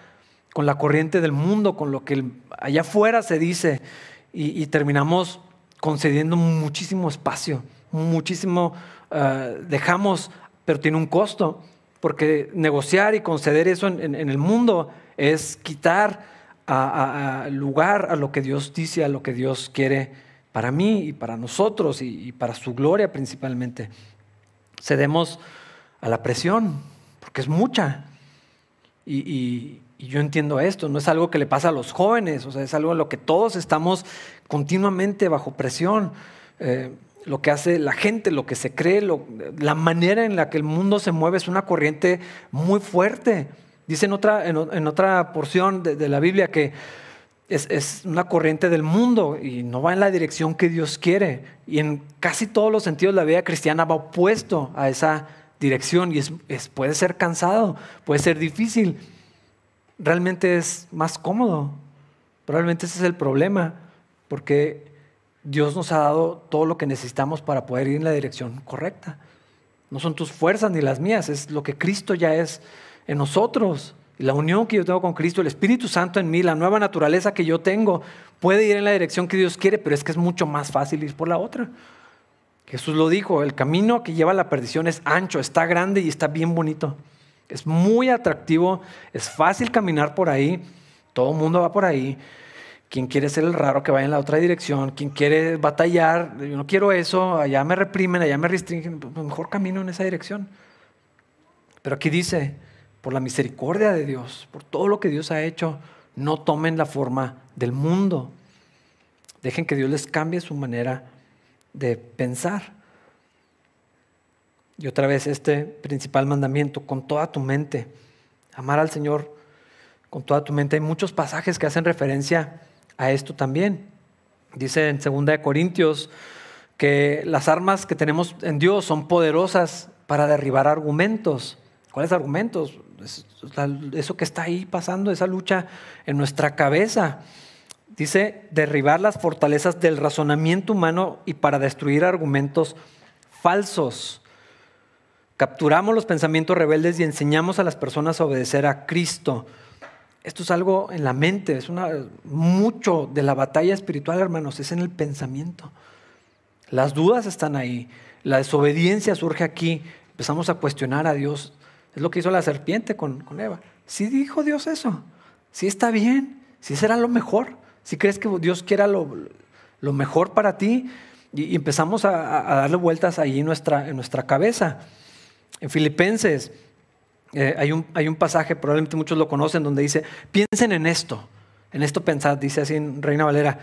con la corriente del mundo, con lo que allá afuera se dice, y, terminamos concediendo muchísimo espacio, muchísimo, eh, dejamos, pero tiene un costo, porque negociar y conceder eso en, el mundo es quitar a, lugar a lo que Dios dice, a lo que Dios quiere para mí y para nosotros y, y para su gloria principalmente. Cedemos a la presión, porque es mucha. Y, yo entiendo esto, no es algo que le pasa a los jóvenes, o sea, es algo en lo que todos estamos continuamente bajo presión. Eh, lo que hace la gente, lo que se cree, la manera en la que el mundo se mueve es una corriente muy fuerte. Dice en otra, en, otra porción de, la Biblia que es, es, una corriente del mundo y no va en la dirección que Dios quiere. Y en casi todos los sentidos la vida cristiana va opuesto a esa dirección y es, puede ser cansado, puede ser difícil. Realmente es más cómodo. Probablemente ese es el problema, porque Dios nos ha dado todo lo que necesitamos para poder ir en la dirección correcta. No son tus fuerzas ni las mías, es lo que Cristo ya es en nosotros. Y la unión que yo tengo con Cristo, el Espíritu Santo en mí, la nueva naturaleza que yo tengo, puede ir en la dirección que Dios quiere, pero es que es mucho más fácil ir por la otra. Jesús lo dijo, el camino que lleva a la perdición es ancho, está grande y está bien bonito. Es muy atractivo, es fácil caminar por ahí, todo el mundo va por ahí. Quien quiere ser el raro que vaya en la otra dirección, quien quiere batallar, yo no quiero eso, allá me reprimen, allá me restringen, pues mejor camino en esa dirección. Pero aquí dice, por la misericordia de Dios, por todo lo que Dios ha hecho, no tomen la forma del mundo. Dejen que Dios les cambie su manera de pensar. Y otra vez este principal mandamiento, con toda tu mente, amar al Señor con toda tu mente. Hay muchos pasajes que hacen referencia a esto también. Dice en 2 Corintios que las armas que tenemos en Dios son poderosas para derribar argumentos. ¿Cuáles argumentos? Eso que está ahí pasando, esa lucha en nuestra cabeza. Dice, derribar las fortalezas del razonamiento humano y para destruir argumentos falsos. Capturamos los pensamientos rebeldes y enseñamos a las personas a obedecer a Cristo. Esto es algo en la mente, es una, mucho de la batalla espiritual, hermanos, es en el pensamiento. Las dudas están ahí, la desobediencia surge aquí, empezamos a cuestionar a Dios. Es lo que hizo la serpiente con, Eva. Si ¿Sí dijo Dios eso, si ¿Sí está bien, si ¿Sí será lo mejor si crees que Dios quiera lo, mejor para ti, y, empezamos a, darle vueltas ahí en nuestra, en nuestra cabeza. En Filipenses eh, hay, un, hay un pasaje, probablemente muchos lo conocen, donde dice, piensen en esto, en esto pensad, dice así en Reina Valera,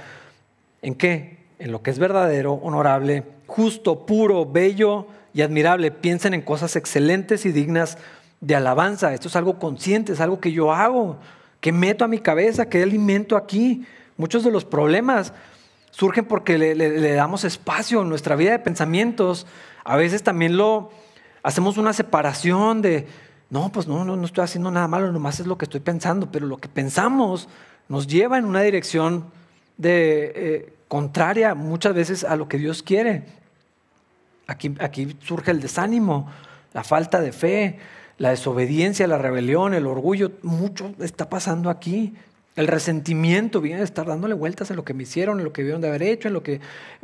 ¿en qué? En lo que es verdadero, honorable, justo, puro, bello y admirable. Piensen en cosas excelentes y dignas de alabanza. Esto es algo consciente, es algo que yo hago, que meto a mi cabeza, que alimento aquí. Muchos de los problemas surgen porque le, damos espacio en nuestra vida de pensamientos. A veces también lo hacemos una separación de, no, pues no, no, no estoy haciendo nada malo, nomás es lo que estoy pensando, pero lo que pensamos nos lleva en una dirección de, eh, contraria muchas veces a lo que Dios quiere. Aquí, aquí surge el desánimo, la falta de fe, la desobediencia, la rebelión, el orgullo, mucho está pasando aquí. El resentimiento viene de estar dándole vueltas en lo que me hicieron, en lo que vieron de haber hecho, en lo que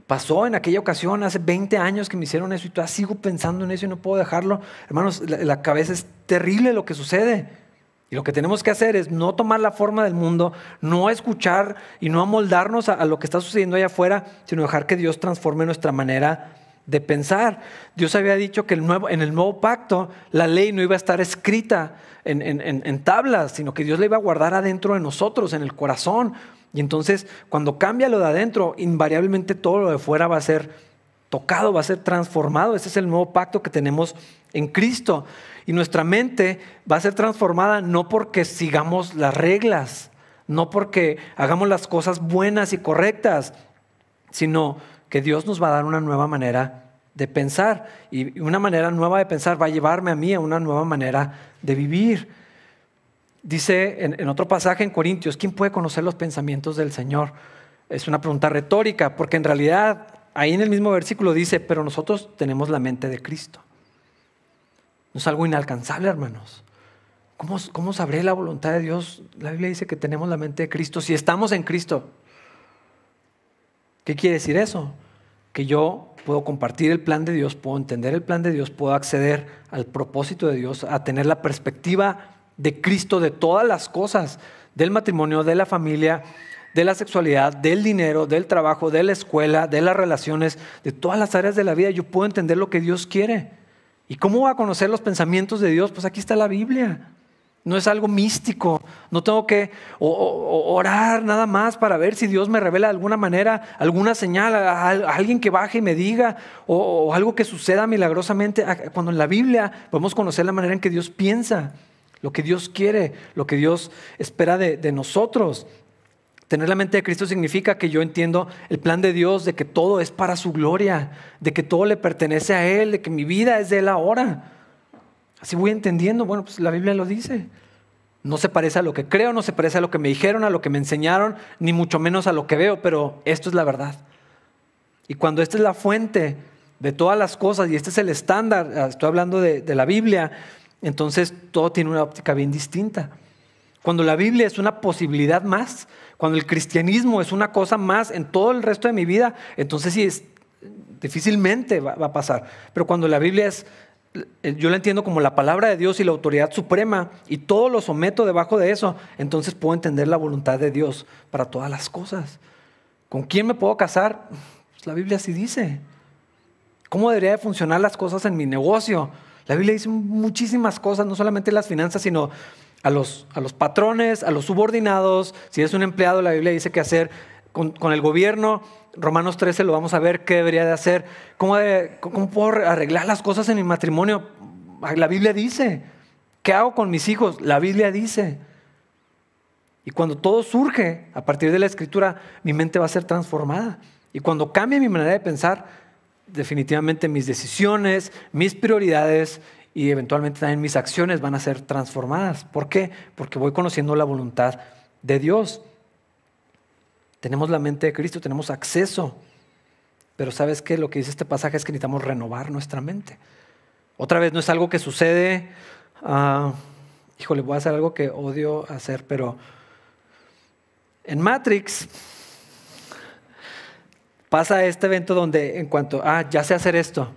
pasó en aquella ocasión, hace 20 años que me hicieron eso y todavía sigo pensando en eso y no puedo dejarlo. Hermanos, la, cabeza es terrible lo que sucede. Y lo que tenemos que hacer es no tomar la forma del mundo, no escuchar y no amoldarnos a, lo que está sucediendo allá afuera, sino dejar que Dios transforme nuestra manera de pensar. Dios había dicho que en el nuevo pacto la ley no iba a estar escrita en, en tablas, sino que Dios la iba a guardar adentro de nosotros, en el corazón. Y entonces, cuando cambia lo de adentro, invariablemente todo lo de fuera va a ser tocado, va a ser transformado. Ese es el nuevo pacto que tenemos en Cristo. Y nuestra mente va a ser transformada no porque sigamos las reglas, no porque hagamos las cosas buenas y correctas, sino que Dios nos va a dar una nueva manera de pensar. Y una manera nueva de pensar va a llevarme a mí a una nueva manera de vivir. Dice en, otro pasaje en Corintios, ¿quién puede conocer los pensamientos del Señor? Es una pregunta retórica, porque en realidad ahí en el mismo versículo dice, pero nosotros tenemos la mente de Cristo. No es algo inalcanzable, hermanos. ¿Cómo, ¿Cómo, sabré la voluntad de Dios? La Biblia dice que tenemos la mente de Cristo. Si estamos en Cristo, ¿qué quiere decir eso? Que yo puedo compartir el plan de Dios, puedo entender el plan de Dios, puedo acceder al propósito de Dios, a tener la perspectiva de Cristo de todas las cosas, del matrimonio, de la familia, de la sexualidad, del dinero, del trabajo, de la escuela, de las relaciones, de todas las áreas de la vida. Yo puedo entender lo que Dios quiere. ¿Y cómo voy a conocer los pensamientos de Dios? Pues aquí está la Biblia. No es algo místico. No tengo que orar nada más para ver si Dios me revela de alguna manera, alguna señal, a, alguien que baje y me diga, o, algo que suceda milagrosamente. Cuando en la Biblia podemos conocer la manera en que Dios piensa, lo que Dios quiere, lo que Dios espera de nosotros. Tener la mente de Cristo significa que yo entiendo el plan de Dios, de que todo es para su gloria, de que todo le pertenece a Él, de que mi vida es de Él ahora. Así voy entendiendo, bueno, pues la Biblia lo dice. No se parece a lo que creo, no se parece a lo que me dijeron, a lo que me enseñaron, ni mucho menos a lo que veo, pero esto es la verdad. Y cuando esta es la fuente de todas las cosas y este es el estándar, ah, estoy hablando de, la Biblia, entonces todo tiene una óptica bien distinta. Cuando la Biblia es una posibilidad más, cuando el cristianismo es una cosa más en todo el resto de mi vida, entonces sí, es, difícilmente va, a pasar. Pero cuando la Biblia es, yo la entiendo como la palabra de Dios y la autoridad suprema, y todo lo someto debajo de eso, entonces puedo entender la voluntad de Dios para todas las cosas. ¿Con quién me puedo casar? Pues la Biblia sí dice. ¿Cómo deberían de funcionar las cosas en mi negocio? La Biblia dice muchísimas cosas, no solamente las finanzas, sino a los, a los patrones, a los subordinados. Si es un empleado, la Biblia dice qué hacer con, el gobierno. Romanos 13 lo vamos a ver qué debería de hacer. ¿Cómo, ¿Cómo puedo arreglar las cosas en mi matrimonio? La Biblia dice. ¿Qué hago con mis hijos? La Biblia dice. Y cuando todo surge a partir de la escritura, mi mente va a ser transformada. Y cuando cambie mi manera de pensar, definitivamente mis decisiones, mis prioridades y eventualmente también mis acciones van a ser transformadas. ¿Por qué? Porque voy conociendo la voluntad de Dios. Tenemos la mente de Cristo, tenemos acceso. Pero ¿sabes qué? Lo que dice este pasaje es que necesitamos renovar nuestra mente. Otra vez no es algo que sucede, uh, híjole, voy a hacer algo que odio hacer, pero en Matrix pasa este evento donde en cuanto, ah, ya sé hacer esto,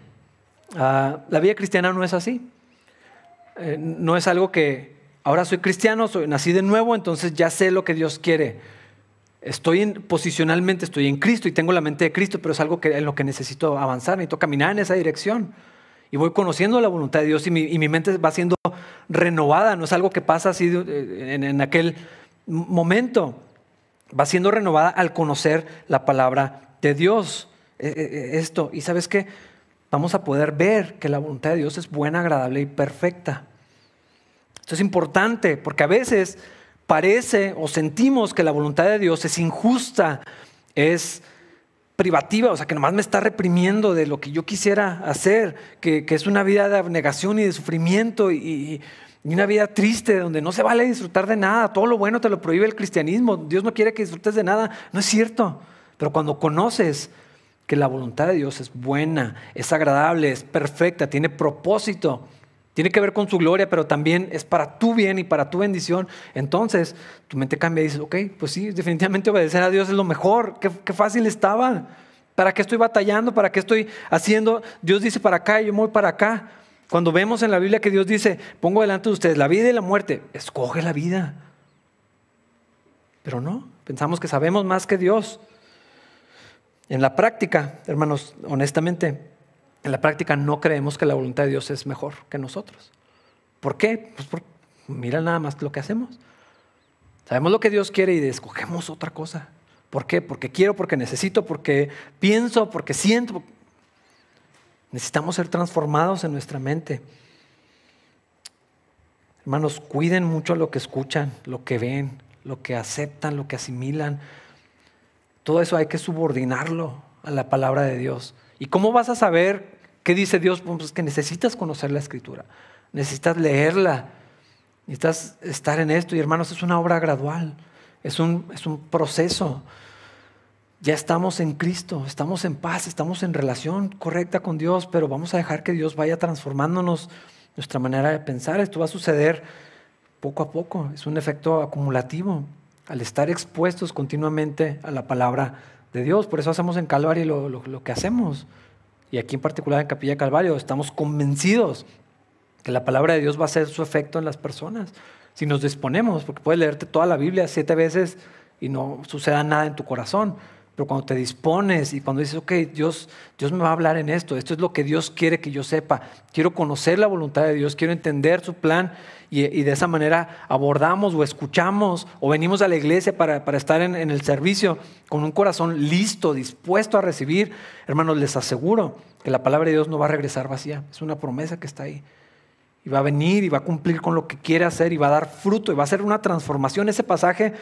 Ah, la vida cristiana no es así. Eh, no es algo que ahora soy cristiano, soy, nací de nuevo, entonces ya sé lo que Dios quiere. Estoy en, posicionalmente, estoy en Cristo y tengo la mente de Cristo, pero es algo que, en lo que necesito avanzar, necesito caminar en esa dirección. Y voy conociendo la voluntad de Dios y mi, mente va siendo renovada, no es algo que pasa así en, en aquel momento. Va siendo renovada al conocer la palabra de Dios. Eh, eh, esto, y sabes qué? vamos a poder ver que la voluntad de Dios es buena, agradable y perfecta. Esto es importante porque a veces parece o sentimos que la voluntad de Dios es injusta, es privativa, o sea, que nomás me está reprimiendo de lo que yo quisiera hacer, que, es una vida de abnegación y de sufrimiento y, y, una vida triste donde no se vale disfrutar de nada, todo lo bueno te lo prohíbe el cristianismo, Dios no quiere que disfrutes de nada, no es cierto, pero cuando conoces que la voluntad de Dios es buena, es agradable, es perfecta, tiene propósito, tiene que ver con su gloria, pero también es para tu bien y para tu bendición. Entonces tu mente cambia y dices, ok, pues sí, definitivamente obedecer a Dios es lo mejor, qué, fácil estaba. ¿Para qué estoy batallando? ¿Para qué estoy haciendo? Dios dice para acá y yo voy para acá. Cuando vemos en la Biblia que Dios dice, pongo delante de ustedes la vida y la muerte, escoge la vida. Pero no, pensamos que sabemos más que Dios. En la práctica, hermanos, honestamente, en la práctica no creemos que la voluntad de Dios es mejor que nosotros. ¿Por qué? Pues porque mira nada más lo que hacemos. Sabemos lo que Dios quiere y escogemos otra cosa. ¿Por qué? Porque quiero, porque necesito, porque pienso, porque siento. Necesitamos ser transformados en nuestra mente. Hermanos, cuiden mucho lo que escuchan, lo que ven, lo que aceptan, lo que asimilan. Todo eso hay que subordinarlo a la palabra de Dios. ¿Y cómo vas a saber qué dice Dios? Pues que necesitas conocer la escritura, necesitas leerla, necesitas estar en esto. Y hermanos, es una obra gradual, es un, es un proceso. Ya estamos en Cristo, estamos en paz, estamos en relación correcta con Dios, pero vamos a dejar que Dios vaya transformándonos nuestra manera de pensar. Esto va a suceder poco a poco, es un efecto acumulativo al estar expuestos continuamente a la palabra de Dios. Por eso hacemos en Calvario lo, lo, que hacemos. Y aquí en particular en Capilla Calvario estamos convencidos que la palabra de Dios va a hacer su efecto en las personas. Si nos disponemos, porque puedes leerte toda la Biblia siete veces y no suceda nada en tu corazón. Pero cuando te dispones y cuando dices, ok, Dios, Dios me va a hablar en esto, esto es lo que Dios quiere que yo sepa, quiero conocer la voluntad de Dios, quiero entender su plan y, de esa manera abordamos o escuchamos o venimos a la iglesia para, estar en, en el servicio con un corazón listo, dispuesto a recibir, hermanos, les aseguro que la palabra de Dios no va a regresar vacía, es una promesa que está ahí. Y va a venir y va a cumplir con lo que quiere hacer y va a dar fruto y va a ser una transformación. Ese pasaje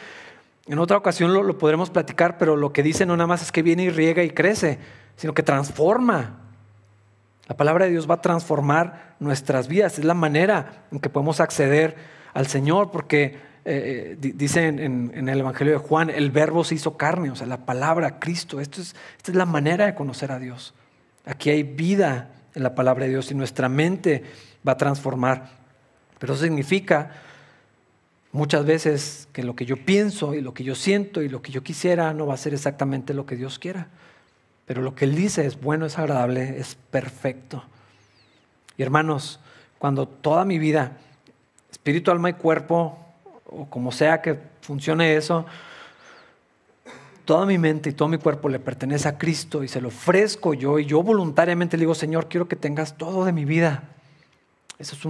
en otra ocasión lo, podremos platicar, pero lo que dice no nada más es que viene y riega y crece, sino que transforma. La palabra de Dios va a transformar nuestras vidas. Es la manera en que podemos acceder al Señor, porque eh, eh, dice en, el Evangelio de Juan, el verbo se hizo carne, o sea, la palabra, Cristo. Es, esta es la manera de conocer a Dios. Aquí hay vida en la palabra de Dios y nuestra mente va a transformar. Pero eso significa muchas veces que lo que yo pienso y lo que yo siento y lo que yo quisiera no va a ser exactamente lo que Dios quiera. Pero lo que Él dice es bueno, es agradable, es perfecto. Y hermanos, cuando toda mi vida, espíritu, alma y cuerpo, o como sea que funcione eso, toda mi mente y todo mi cuerpo le pertenece a Cristo y se lo ofrezco yo y yo voluntariamente le digo, Señor, quiero que tengas todo de mi vida. Eso es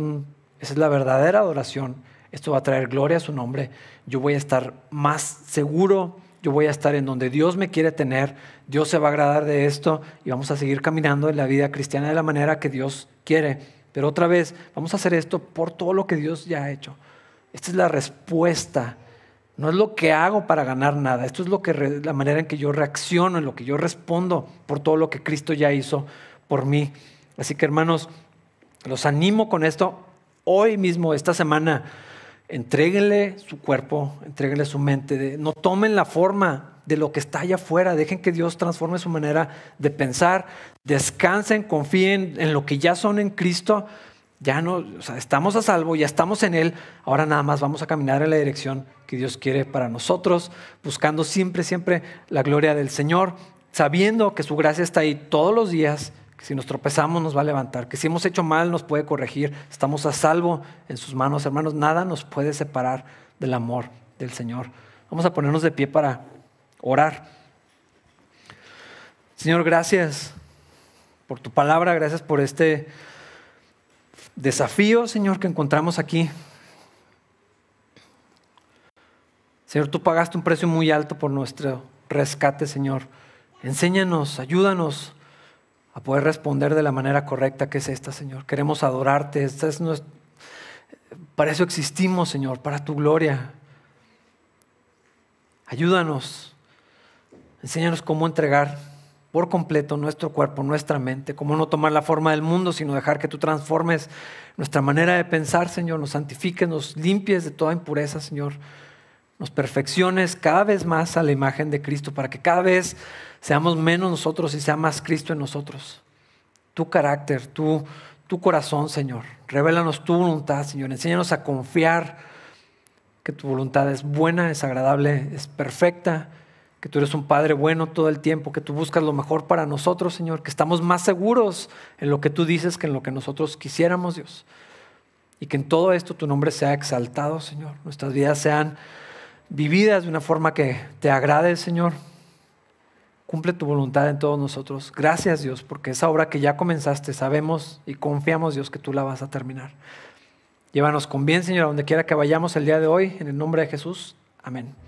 esa es la verdadera adoración esto va a traer gloria a su nombre, yo voy a estar más seguro, yo voy a estar en donde Dios me quiere tener, Dios se va a agradar de esto y vamos a seguir caminando en la vida cristiana de la manera que Dios quiere. Pero otra vez, vamos a hacer esto por todo lo que Dios ya ha hecho. Esta es la respuesta. No es lo que hago para ganar nada. Esto es lo que la manera en que yo reacciono, en lo que yo respondo por todo lo que Cristo ya hizo por mí. Así que hermanos, los animo con esto. Hoy mismo, esta semana, Entréguenle su cuerpo, entréguenle su mente. no tomen la forma de lo que está allá afuera. Dejen que Dios transforme su manera de pensar. Descansen, confíen en lo que ya son en Cristo. Ya no, estamos a salvo, ya estamos en Él. Ahora nada más vamos a caminar en la dirección que Dios quiere para nosotros, buscando siempre, siempre la gloria del Señor, sabiendo que su gracia está ahí todos los días si nos tropezamos nos va a levantar, que si hemos hecho mal nos puede corregir, estamos a salvo en sus manos, hermanos, nada nos puede separar del amor del Señor. Vamos a ponernos de pie para orar. Señor, gracias por tu palabra, gracias por este desafío, Señor, que encontramos aquí. Señor, tú pagaste un precio muy alto por nuestro rescate, Señor. Enséñanos, ayúdanos a poder responder de la manera correcta que es esta, Señor. Queremos adorarte. Esta es Para eso existimos, Señor, para tu gloria. Ayúdanos. Enséñanos cómo entregar por completo nuestro cuerpo, nuestra mente, cómo no tomar la forma del mundo, sino dejar que tú transformes nuestra manera de pensar, Señor, nos santifiques, nos limpies de toda impureza, Señor nos perfecciones cada vez más a la imagen de Cristo, para que cada vez seamos menos nosotros y sea más Cristo en nosotros. Tu carácter, tu, tu corazón, Señor. Revélanos tu voluntad, Señor. Enséñanos a confiar que tu voluntad es buena, es agradable, es perfecta, que tú eres un Padre bueno todo el tiempo, que tú buscas lo mejor para nosotros, Señor, que estamos más seguros en lo que tú dices que en lo que nosotros quisiéramos, Dios. Y que en todo esto tu nombre sea exaltado, Señor. Nuestras vidas sean vividas de una forma que te agrade, Señor. Cumple tu voluntad en todos nosotros. Gracias, Dios, porque esa obra que ya comenzaste, sabemos y confiamos, Dios, que tú la vas a terminar. Llévanos con bien, Señor, a donde quiera que vayamos el día de hoy, en el nombre de Jesús. Amén.